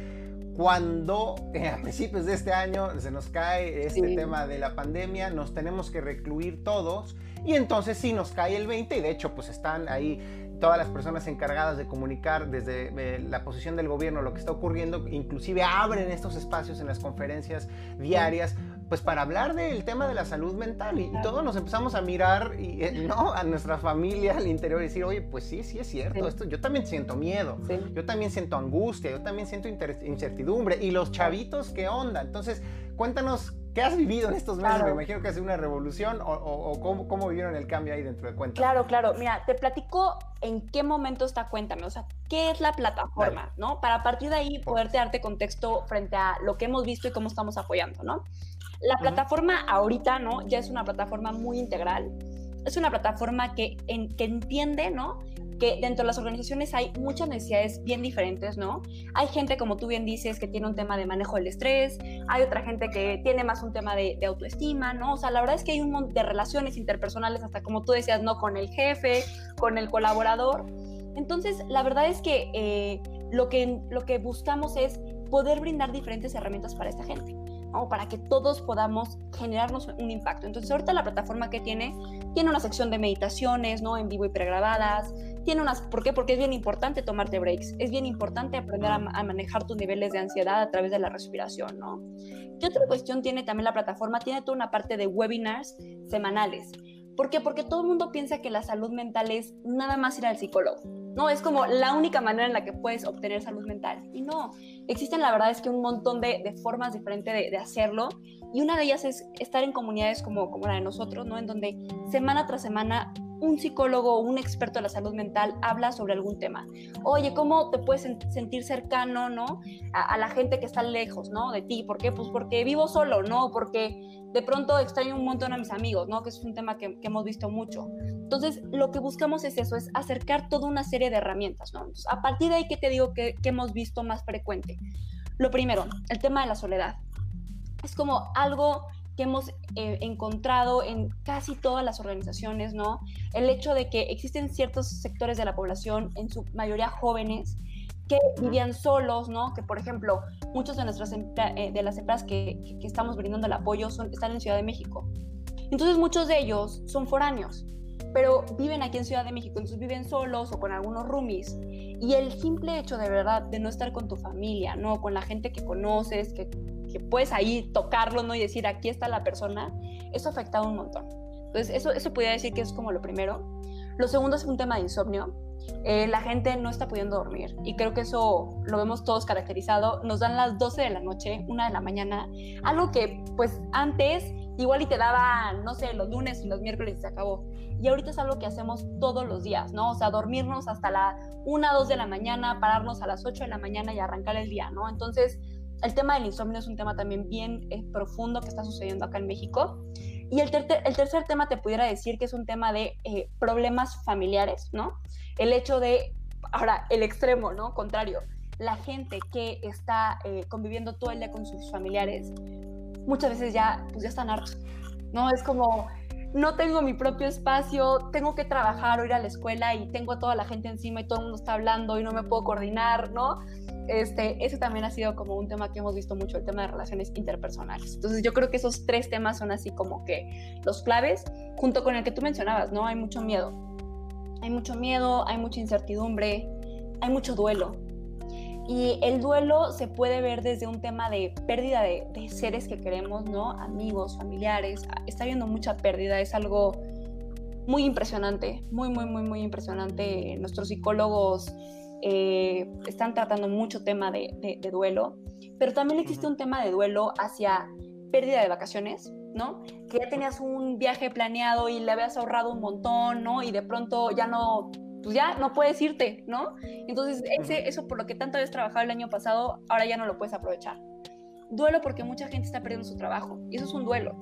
cuando a principios de este año se nos cae este tema de la pandemia, nos tenemos que recluir todos y entonces sí nos cae el 20 y de hecho pues están ahí todas las personas encargadas de comunicar desde eh, la posición del gobierno lo que está ocurriendo, inclusive abren estos espacios en las conferencias diarias, pues para hablar del tema de la salud mental y, todos nos empezamos a mirar y, eh, [laughs] ¿no? a nuestra familia al interior y decir, oye, pues sí, sí es cierto, esto, yo también siento miedo, yo también siento angustia, yo también siento incertidumbre y los chavitos, ¿qué onda? Entonces, cuéntanos ¿Qué has vivido en estos meses? Me imagino que ha sido una revolución o, cómo, cómo, vivieron el cambio ahí dentro de Cuéntame. Claro, claro. Mira, te platico en qué momento está Cuéntame, o sea, qué es la plataforma, ¿no? Para a partir de ahí poderte darte contexto frente a lo que hemos visto y cómo estamos apoyando, ¿no? La plataforma ahorita, ¿no? Ya es una plataforma muy integral. Es una plataforma que, que entiende, ¿no? que dentro de las organizaciones hay muchas necesidades bien diferentes, ¿no? Hay gente, como tú bien dices, que tiene un tema de manejo del estrés, hay otra gente que tiene más un tema de, autoestima, ¿no? O sea, la verdad es que hay un montón de relaciones interpersonales, hasta como tú decías, ¿no? Con el jefe, con el colaborador. Entonces, la verdad es que, eh, lo, que lo que buscamos es poder brindar diferentes herramientas para esta gente para que todos podamos generarnos un impacto. Entonces, ahorita la plataforma que tiene, tiene una sección de meditaciones, ¿no? En vivo y pregrabadas, tiene unas, ¿por qué? Porque es bien importante tomarte breaks, es bien importante aprender a, manejar tus niveles de ansiedad a través de la respiración, ¿no? ¿Qué otra cuestión tiene también la plataforma? Tiene toda una parte de webinars semanales. ¿Por qué? Porque todo el mundo piensa que la salud mental es nada más ir al psicólogo. No, es como la única manera en la que puedes obtener salud mental. Y no, existen la verdad es que un montón de, formas diferentes de, hacerlo. Y una de ellas es estar en comunidades como, como la de nosotros, ¿no? En donde semana tras semana un psicólogo o un experto de la salud mental habla sobre algún tema. Oye, ¿cómo te puedes sentir cercano, ¿no? A, la gente que está lejos, ¿no? De ti. ¿Por qué? Pues porque vivo solo, ¿no? Porque de pronto extraño un montón a mis amigos, ¿no? Que es un tema que, hemos visto mucho. Entonces, lo que buscamos es eso, es acercar toda una serie de herramientas, ¿no? a partir de ahí, ¿qué te digo que, que hemos visto más frecuente? Lo primero, el tema de la soledad. Es como algo que hemos eh, encontrado en casi todas las organizaciones, ¿no? El hecho de que existen ciertos sectores de la población, en su mayoría jóvenes, que vivían solos, ¿no? Que, por ejemplo, muchos de, nuestras eh, de las empresas que, que, estamos brindando el apoyo son, están en Ciudad de México. Entonces, muchos de ellos son foráneos, pero viven aquí en Ciudad de México, entonces viven solos o con algunos roomies. Y el simple hecho de verdad de no estar con tu familia, ¿no? Con la gente que conoces, que que puedes ahí tocarlo, ¿no? Y decir, aquí está la persona, eso ha afectado un montón. Entonces, eso, eso podría decir que es como lo primero. Lo segundo es un tema de insomnio. Eh, la gente no está pudiendo dormir y creo que eso lo vemos todos caracterizado. Nos dan las 12 de la noche, una de la mañana, algo que pues antes igual y te daba, no sé, los lunes y los miércoles y se acabó. Y ahorita es algo que hacemos todos los días, ¿no? O sea, dormirnos hasta la 1, 2 de la mañana, pararnos a las 8 de la mañana y arrancar el día, ¿no? Entonces, el tema del insomnio es un tema también bien eh, profundo que está sucediendo acá en México. Y el, el, tercer tema te pudiera decir que es un tema de eh, problemas familiares, ¿no? El hecho de, ahora, el extremo, ¿no? Contrario, la gente que está eh, conviviendo todo el día con sus familiares, muchas veces ya, pues ya están hartos, ¿no? Es como, no tengo mi propio espacio, tengo que trabajar o ir a la escuela y tengo a toda la gente encima y todo el mundo está hablando y no me puedo coordinar, ¿no? Este, ese también ha sido como un tema que hemos visto mucho, el tema de relaciones interpersonales. Entonces yo creo que esos tres temas son así como que los claves, junto con el que tú mencionabas, ¿no? Hay mucho miedo. Hay mucho miedo, hay mucha incertidumbre, hay mucho duelo. Y el duelo se puede ver desde un tema de pérdida de, de seres que queremos, ¿no? Amigos, familiares. Está habiendo mucha pérdida, es algo muy impresionante, muy, muy, muy, muy impresionante. Nuestros psicólogos eh, están tratando mucho tema de, duelo, pero también existe un tema de duelo hacia pérdida de vacaciones, ¿no? Que ya tenías un viaje planeado y le habías ahorrado un montón, ¿no? Y de pronto ya no, pues ya no puedes irte, ¿no? Entonces, ese, eso por lo que tanto habías trabajado el año pasado, ahora ya no lo puedes aprovechar. Duelo porque mucha gente está perdiendo su trabajo, y eso es un duelo.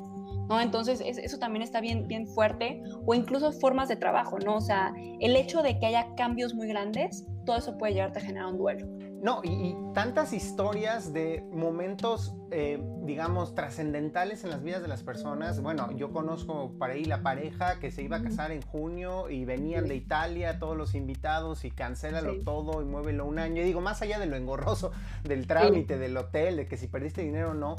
¿no? Entonces, eso también está bien, bien fuerte, o incluso formas de trabajo, ¿no? O sea, el hecho de que haya cambios muy grandes, todo eso puede llevarte a generar un duelo. No, y, tantas historias de momentos, eh, digamos, trascendentales en las vidas de las personas. Bueno, yo conozco para ahí la pareja que se iba a casar en junio y venían de Italia todos los invitados y cancélalo todo y muévelo un año. Y digo, más allá de lo engorroso [laughs] del trámite, del hotel, de que si perdiste dinero o no,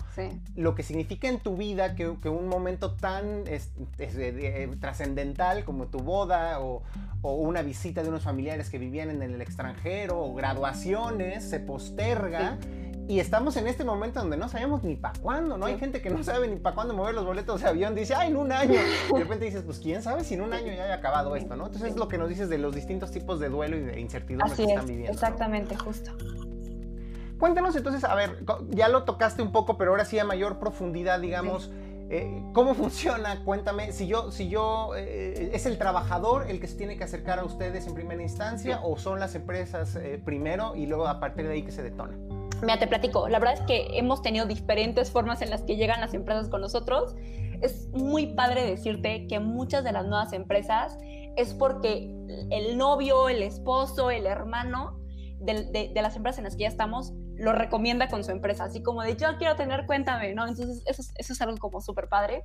lo que significa en tu vida que, un momento tan eh, trascendental como tu boda o, o una visita de unos familiares que vivían en el extranjero o graduaciones se posterga. Y estamos en este momento donde no sabemos ni para cuándo, ¿no? Hay gente que no sabe ni para cuándo mover los boletos de avión. Dice, ay, en un año. de repente dices, pues quién sabe si en un año ya haya acabado esto, ¿no? Entonces es lo que nos dices de los distintos tipos de duelo y de incertidumbre que están viviendo. Exactamente, justo. Cuéntanos entonces, a ver, ya lo tocaste un poco, pero ahora sí a mayor profundidad, digamos. Eh, ¿Cómo funciona? Cuéntame, si yo, si yo, eh, ¿es el trabajador el que se tiene que acercar a ustedes en primera instancia o son las empresas eh, primero y luego a partir de ahí que se detona? Mira, te platico, la verdad es que hemos tenido diferentes formas en las que llegan las empresas con nosotros. Es muy padre decirte que muchas de las nuevas empresas es porque el novio, el esposo, el hermano de, de las empresas en las que ya estamos lo recomienda con su empresa, así como de yo quiero tener, cuéntame, ¿no? Entonces eso, eso es algo como súper padre.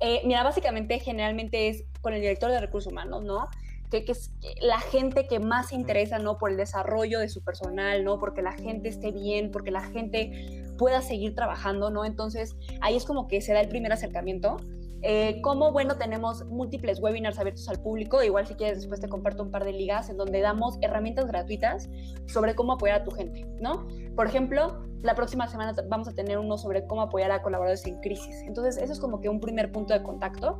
Eh, mira, básicamente generalmente es con el director de recursos humanos, ¿no? Que, que, es la gente que más se interesa, ¿no? Por el desarrollo de su personal, ¿no? Porque la gente esté bien, porque la gente pueda seguir trabajando, ¿no? Entonces ahí es como que se da el primer acercamiento eh, como, bueno, tenemos múltiples webinars abiertos al público. Igual, si quieres, después te comparto un par de ligas en donde damos herramientas gratuitas sobre cómo apoyar a tu gente, ¿no? Por ejemplo, la próxima semana vamos a tener uno sobre cómo apoyar a colaboradores en crisis. Entonces, eso es como que un primer punto de contacto.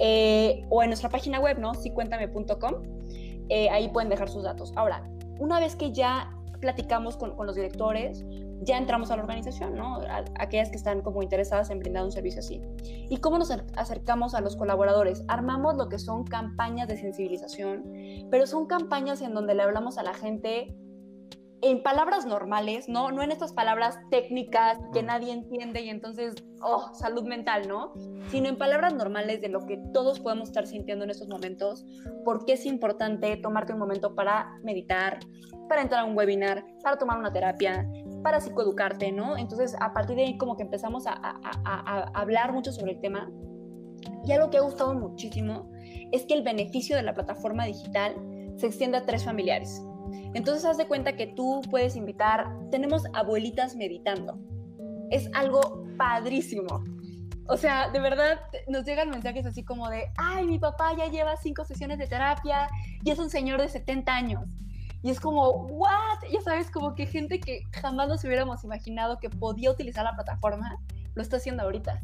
Eh, o en nuestra página web, ¿no? Sicuéntame.com. Eh, ahí pueden dejar sus datos. Ahora, una vez que ya platicamos con, los directores, ya entramos a la organización, ¿no? aquellas que están como interesadas en brindar un servicio así. ¿Y cómo nos acercamos a los colaboradores? Armamos lo que son campañas de sensibilización, pero son campañas en donde le hablamos a la gente en palabras normales, ¿no? No en estas palabras técnicas que nadie entiende y entonces, oh, salud mental, ¿no? Sino en palabras normales de lo que todos podemos estar sintiendo en estos momentos, porque es importante tomarte un momento para meditar, para entrar a un webinar, para tomar una terapia, para psicoeducarte, ¿no? Entonces, a partir de ahí como que empezamos a, a, a, hablar mucho sobre el tema. Y algo que ha gustado muchísimo es que el beneficio de la plataforma digital se extiende a tres familiares. Entonces, haz de cuenta que tú puedes invitar, tenemos abuelitas meditando. Es algo padrísimo. O sea, de verdad nos llegan mensajes así como de, ay, mi papá ya lleva cinco sesiones de terapia y es un señor de 70 años. Y es como, ¿what? Ya sabes, como que gente que jamás nos hubiéramos imaginado que podía utilizar la plataforma, lo está haciendo ahorita.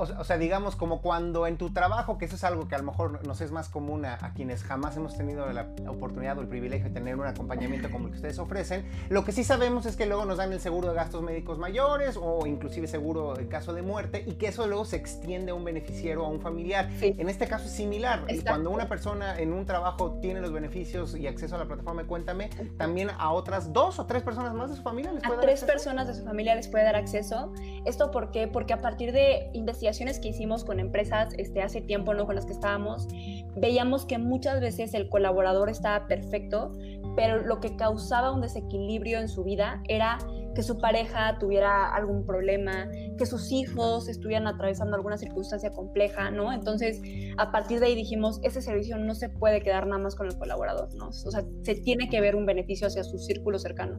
O, sea, digamos como cuando en tu trabajo, que eso es algo que a lo mejor nos es más común a, quienes jamás hemos tenido la oportunidad o el privilegio de tener un acompañamiento como el que ustedes ofrecen, lo que sí sabemos es que luego nos dan el seguro de gastos médicos mayores o inclusive seguro en caso de muerte y que eso luego se extiende a un beneficiario o a un familiar. En este caso es similar. Cuando una persona en un trabajo tiene los beneficios y acceso a la plataforma Cuéntame, también a otras dos o tres personas más de su familia les puede a tres personas de su familia les puede dar acceso. ¿Esto por qué? Porque a partir de investigación que hicimos con empresas este, hace tiempo, ¿no? Con las que estábamos, veíamos que muchas veces el colaborador estaba perfecto, pero lo que causaba un desequilibrio en su vida era que su pareja tuviera algún problema, que sus hijos estuvieran atravesando alguna circunstancia compleja, ¿no? Entonces, a partir de ahí dijimos, ese servicio no se puede quedar nada más con el colaborador, ¿no? O sea, se tiene que ver un beneficio hacia su círculo cercano.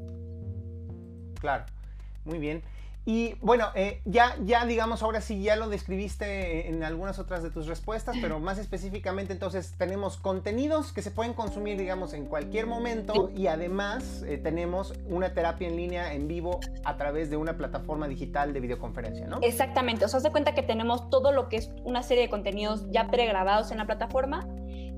Claro, muy bien. Y bueno, eh, ya, ya digamos, ahora sí ya lo describiste en algunas otras de tus respuestas, pero más específicamente entonces tenemos contenidos que se pueden consumir, digamos, en cualquier momento y además eh, tenemos una terapia en línea en vivo a través de una plataforma digital de videoconferencia, ¿no? Exactamente, o sea, de cuenta que tenemos todo lo que es una serie de contenidos ya pregrabados en la plataforma.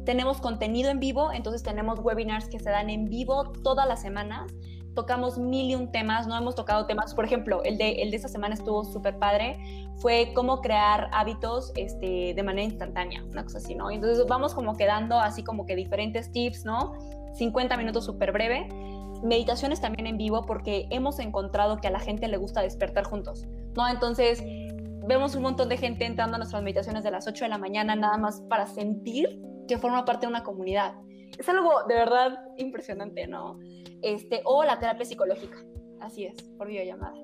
Tenemos contenido en vivo, entonces tenemos webinars que se dan en vivo todas las semanas tocamos mil y un temas, no hemos tocado temas, por ejemplo, el de, el de esta semana estuvo súper padre, fue cómo crear hábitos este, de manera instantánea, una cosa así, ¿no? Entonces vamos como quedando así como que diferentes tips, ¿no? 50 minutos súper breve. Meditaciones también en vivo porque hemos encontrado que a la gente le gusta despertar juntos, ¿no? Entonces vemos un montón de gente entrando a nuestras meditaciones de las 8 de la mañana nada más para sentir que forma parte de una comunidad. Es algo de verdad impresionante, ¿no? Este, o la terapia psicológica. Así es, por videollamada.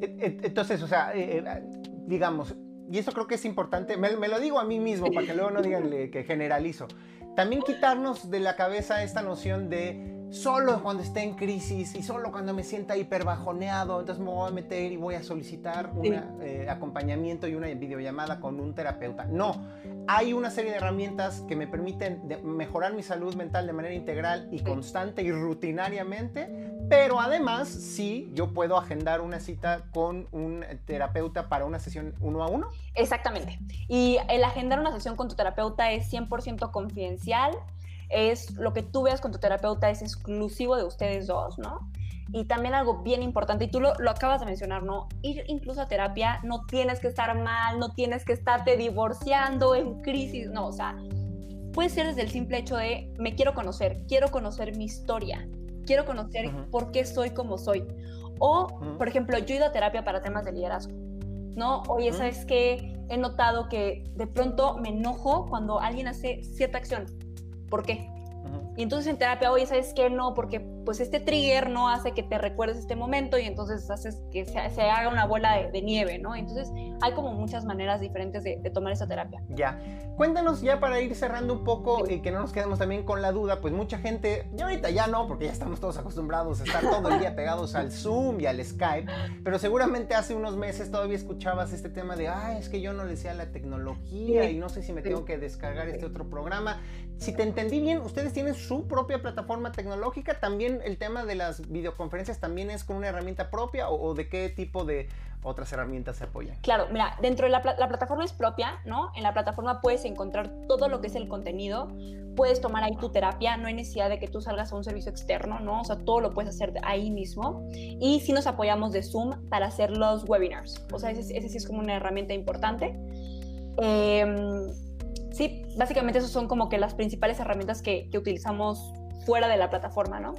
E, e, entonces, o sea, eh, eh, digamos, y eso creo que es importante, me, lo digo a mí mismo para que luego no digan que generalizo, también quitarnos de la cabeza esta noción de solo cuando esté en crisis y solo cuando me sienta hiper bajoneado, entonces me voy a meter y voy a solicitar un eh, acompañamiento y una videollamada con un terapeuta. No, hay una serie de herramientas que me permiten mejorar mi salud mental de manera integral y constante y rutinariamente, pero además sí, yo puedo agendar una cita con un terapeuta para una sesión uno a uno. Exactamente. Y el agendar una sesión con tu terapeuta es 100% confidencial es lo que tú veas con tu terapeuta es exclusivo de ustedes dos, ¿no? Y también algo bien importante, y tú lo, acabas de mencionar, ¿no? Ir incluso a terapia, no tienes que estar mal, no tienes que estarte divorciando en crisis, no, o sea, puede ser desde el simple hecho de me quiero conocer, quiero conocer mi historia, quiero conocer por qué soy como soy. O, por ejemplo, yo he ido a terapia para temas de liderazgo, ¿no? Oye, ¿sabes qué? He notado que de pronto me enojo cuando alguien hace cierta acción ¿Por qué? Y entonces en terapia, oye, ¿sabes qué? No, porque pues este trigger no hace que te recuerdes este momento y entonces haces que se, haga una bola de, nieve, ¿no? Entonces hay como muchas maneras diferentes de, tomar esa terapia. Ya. Cuéntanos ya para ir cerrando un poco y que no nos quedemos también con la duda, pues mucha gente, yo ahorita ya no, porque ya estamos todos acostumbrados a estar todo el día pegados al Zoom y al Skype, pero seguramente hace unos meses todavía escuchabas este tema de, ah, es que yo no le sé a la tecnología y no sé si me tengo que descargar este otro programa. Si te entendí bien, ustedes tienen su propia plataforma tecnológica. También el tema de las videoconferencias también es con una herramienta propia o, de qué tipo de otras herramientas se apoyan. Claro, mira, dentro de la, plataforma es propia, ¿no? En la plataforma puedes encontrar todo lo que es el contenido, puedes tomar ahí tu terapia, no hay necesidad de que tú salgas a un servicio externo, ¿no? O sea, todo lo puedes hacer ahí mismo. Y sí nos apoyamos de Zoom para hacer los webinars, o sea, ese, sí es como una herramienta importante. Eh, sí, básicamente esas son como que las principales herramientas que, utilizamos fuera de la plataforma, ¿no?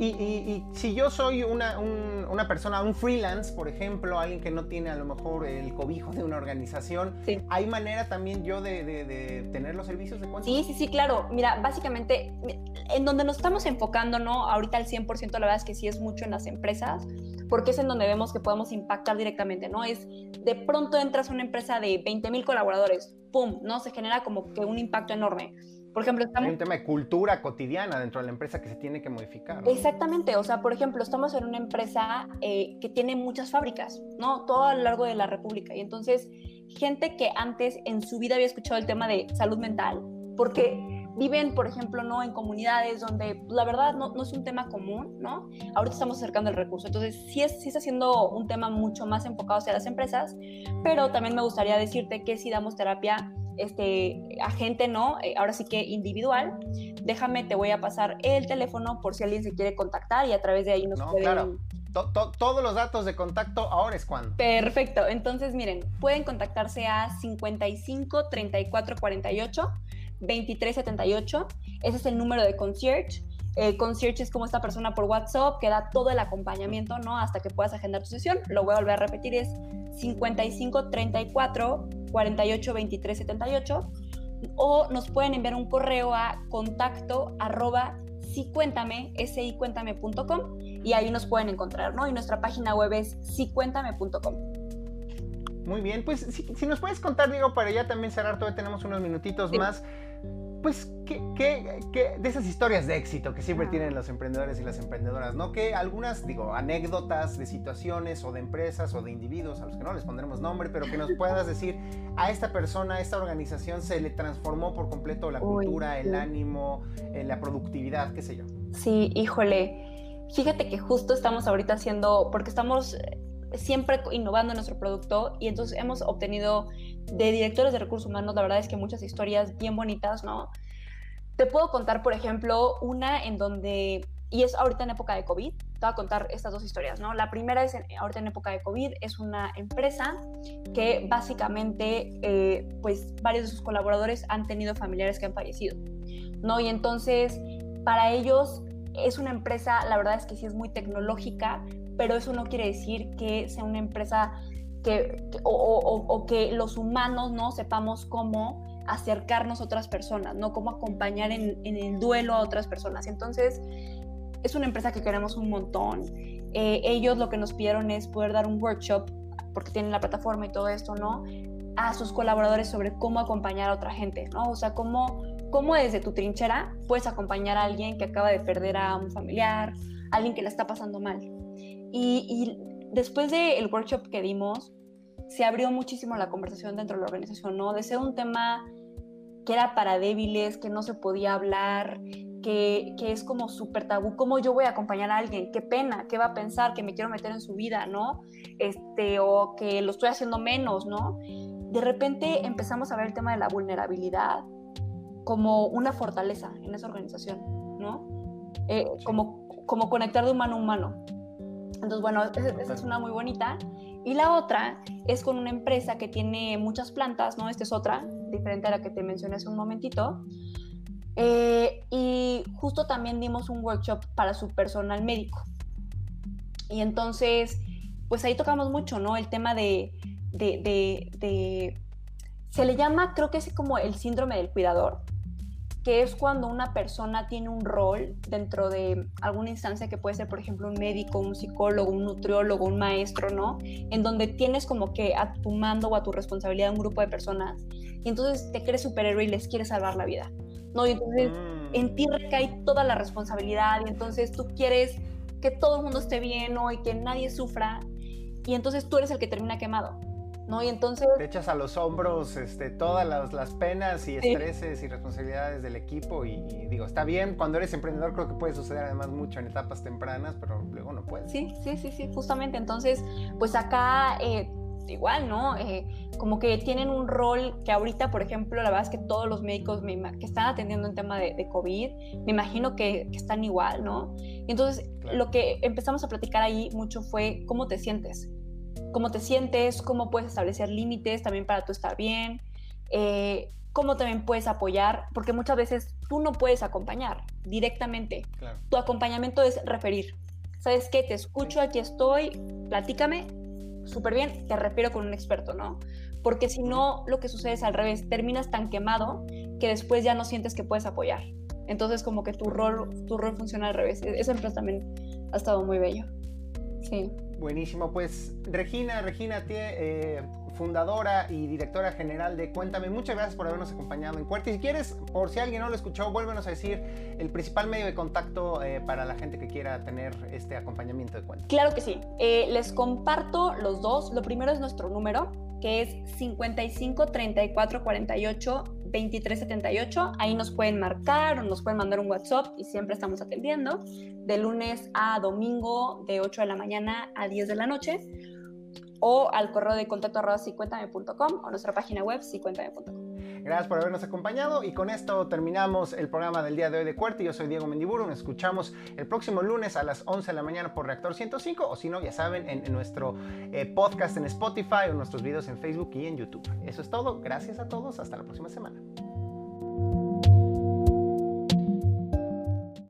Y, si yo soy una, una, persona, un freelance, por ejemplo, alguien que no tiene a lo mejor el cobijo de una organización, ¿hay manera también yo de, de, tener los servicios de cuenta? Sí, sí, sí, claro. Mira, básicamente, en donde nos estamos enfocando, ¿no? Ahorita el 100% la verdad es que sí es mucho en las empresas, porque es en donde vemos que podemos impactar directamente, ¿no? Es de pronto entras a una empresa de 20 mil colaboradores, ¡pum! ¿No? Se genera como que un impacto enorme por ejemplo, estamos... Hay un tema de cultura cotidiana dentro de la empresa que se tiene que modificar. Exactamente, o sea, por ejemplo, estamos en una empresa eh, que tiene muchas fábricas, ¿no? Todo a lo largo de la República. Y entonces, gente que antes en su vida había escuchado el tema de salud mental, porque viven, por ejemplo, ¿no? En comunidades donde pues, la verdad no, no, es un tema común, ¿no? Ahorita estamos acercando el recurso. Entonces, sí, es, sí está siendo un tema mucho más enfocado hacia las empresas, pero también me gustaría decirte que si damos terapia este, a gente, ¿no? Eh, ahora sí que individual. Déjame, te voy a pasar el teléfono por si alguien se quiere contactar y a través de ahí nos no, Claro. todos los datos de contacto ahora es cuando. Perfecto. Entonces, miren, pueden contactarse a 55 34 48 23 78. Ese es el número de concierge. Eh, concierge es como esta persona por WhatsApp que da todo el acompañamiento, ¿no? Hasta que puedas agendar tu sesión. Lo voy a volver a repetir, es 55 34 48 23 78 o nos pueden enviar un correo a contacto arroba sicuéntame, sicuéntame.com y ahí nos pueden encontrar, ¿no? Y nuestra página web es sicuéntame.com. Muy bien, pues si, nos puedes contar, Diego, para ya también cerrar, todavía tenemos unos minutitos más pues, ¿qué, qué, de esas historias de éxito que siempre tienen los emprendedores y las emprendedoras, ¿no? Que algunas, digo, anécdotas de situaciones o de empresas o de individuos a los que no les pondremos nombre, pero que nos puedas [laughs] decir, a esta persona, a esta organización se le transformó por completo la cultura, el ánimo, eh, la productividad, qué sé yo. Sí, híjole. Fíjate que justo estamos ahorita haciendo, porque estamos siempre innovando nuestro producto y entonces hemos obtenido de directores de recursos humanos, la verdad es que muchas historias bien bonitas, ¿no? Te puedo contar, por ejemplo, una en donde, y es ahorita en época de COVID, te voy a contar estas dos historias, ¿no? La primera es ahorita en época de COVID, es una empresa que básicamente, eh, pues varios de sus colaboradores han tenido familiares que han fallecido, ¿no? Y entonces, para ellos es una empresa, la verdad es que sí es muy tecnológica, pero eso no quiere decir que sea una empresa que, o, que los humanos no sepamos cómo acercarnos a otras personas, no cómo acompañar en, el duelo a otras personas. Entonces, es una empresa que queremos un montón. Eh, ellos lo que nos pidieron es poder dar un workshop, porque tienen la plataforma y todo esto, ¿no? A sus colaboradores sobre cómo acompañar a otra gente, ¿no? O sea, cómo, cómo desde tu trinchera puedes acompañar a alguien que acaba de perder a un familiar, alguien que la está pasando mal. Y, después del workshop que dimos, se abrió muchísimo la conversación dentro de la organización, ¿no? De ser un tema que era para débiles, que no se podía hablar, que, que es como súper tabú. ¿Cómo yo voy a acompañar a alguien? Qué pena, qué va a pensar, que me quiero meter en su vida, ¿no? Este, o que lo estoy haciendo menos, ¿no? De repente empezamos a ver el tema de la vulnerabilidad como una fortaleza en esa organización, ¿no? Eh, como, como conectar de humano a humano. Entonces, bueno, esa, es una muy bonita. Y la otra es con una empresa que tiene muchas plantas, ¿no? Esta es otra, diferente a la que te mencioné hace un momentito. Eh, y justo también dimos un workshop para su personal médico. Y entonces, pues ahí tocamos mucho, ¿no? El tema de, de, de, de se le llama, creo que es como el síndrome del cuidador, que es cuando una persona tiene un rol dentro de alguna instancia que puede ser, por ejemplo, un médico, un psicólogo, un nutriólogo, un maestro, ¿no? En donde tienes como que a tu mando o a tu responsabilidad un grupo de personas y entonces te crees superhéroe y les quieres salvar la vida, ¿no? Y entonces mm. en ti recae toda la responsabilidad y entonces tú quieres que todo el mundo esté bien, ¿no? Y que nadie sufra y entonces tú eres el que termina quemado. ¿No? Y entonces... Te echas a los hombros este, todas las, penas y estreses y responsabilidades del equipo y, digo, está bien, cuando eres emprendedor creo que puede suceder además mucho en etapas tempranas, pero luego no puede. Sí, sí, sí, sí, justamente. Entonces, pues acá... Eh, igual, ¿no? Eh, como que tienen un rol que ahorita, por ejemplo, la verdad es que todos los médicos que están atendiendo en tema de, COVID, me imagino que, están igual, ¿no? Y entonces, lo que empezamos a platicar ahí mucho fue cómo te sientes, cómo te sientes, cómo puedes establecer límites también para tú estar bien. eh, cómo también puedes apoyar, porque muchas veces tú no puedes acompañar directamente. Tu acompañamiento es referir. ¿Sabes qué? Te escucho, aquí estoy, platícame, súper bien, te refiero con un experto, ¿no? Porque si no, lo que sucede es al revés, terminas tan quemado que después ya no sientes que puedes apoyar. Entonces como que tu rol, tu rol funciona al revés. E-, empresa también ha estado muy bello. Sí. Buenísimo, pues Regina, Regina, eh, fundadora y directora general de Cuéntame, muchas gracias por habernos acompañado en Cuerta. Y si quieres, por si alguien no lo escuchó, vuélvenos a decir el principal medio de contacto eh, para la gente que quiera tener este acompañamiento de Cuéntame. Claro que sí, eh, les comparto los dos. Lo primero es nuestro número, que es 55 34 48 2378. Ahí nos pueden marcar o nos pueden mandar un WhatsApp y siempre estamos atendiendo de lunes a domingo de 8 de la mañana a 10 de la noche o al correo de contacto arroba o nuestra página web sicuéntame.com. Gracias por habernos acompañado y con esto terminamos el programa del día de hoy de Cuerte. Yo soy Diego Mendiburu, nos escuchamos el próximo lunes a las 11 de la mañana por Reactor 105 o si no, ya saben, en, nuestro eh, podcast en Spotify o nuestros videos en Facebook y en YouTube. Eso es todo, gracias a todos, hasta la próxima semana.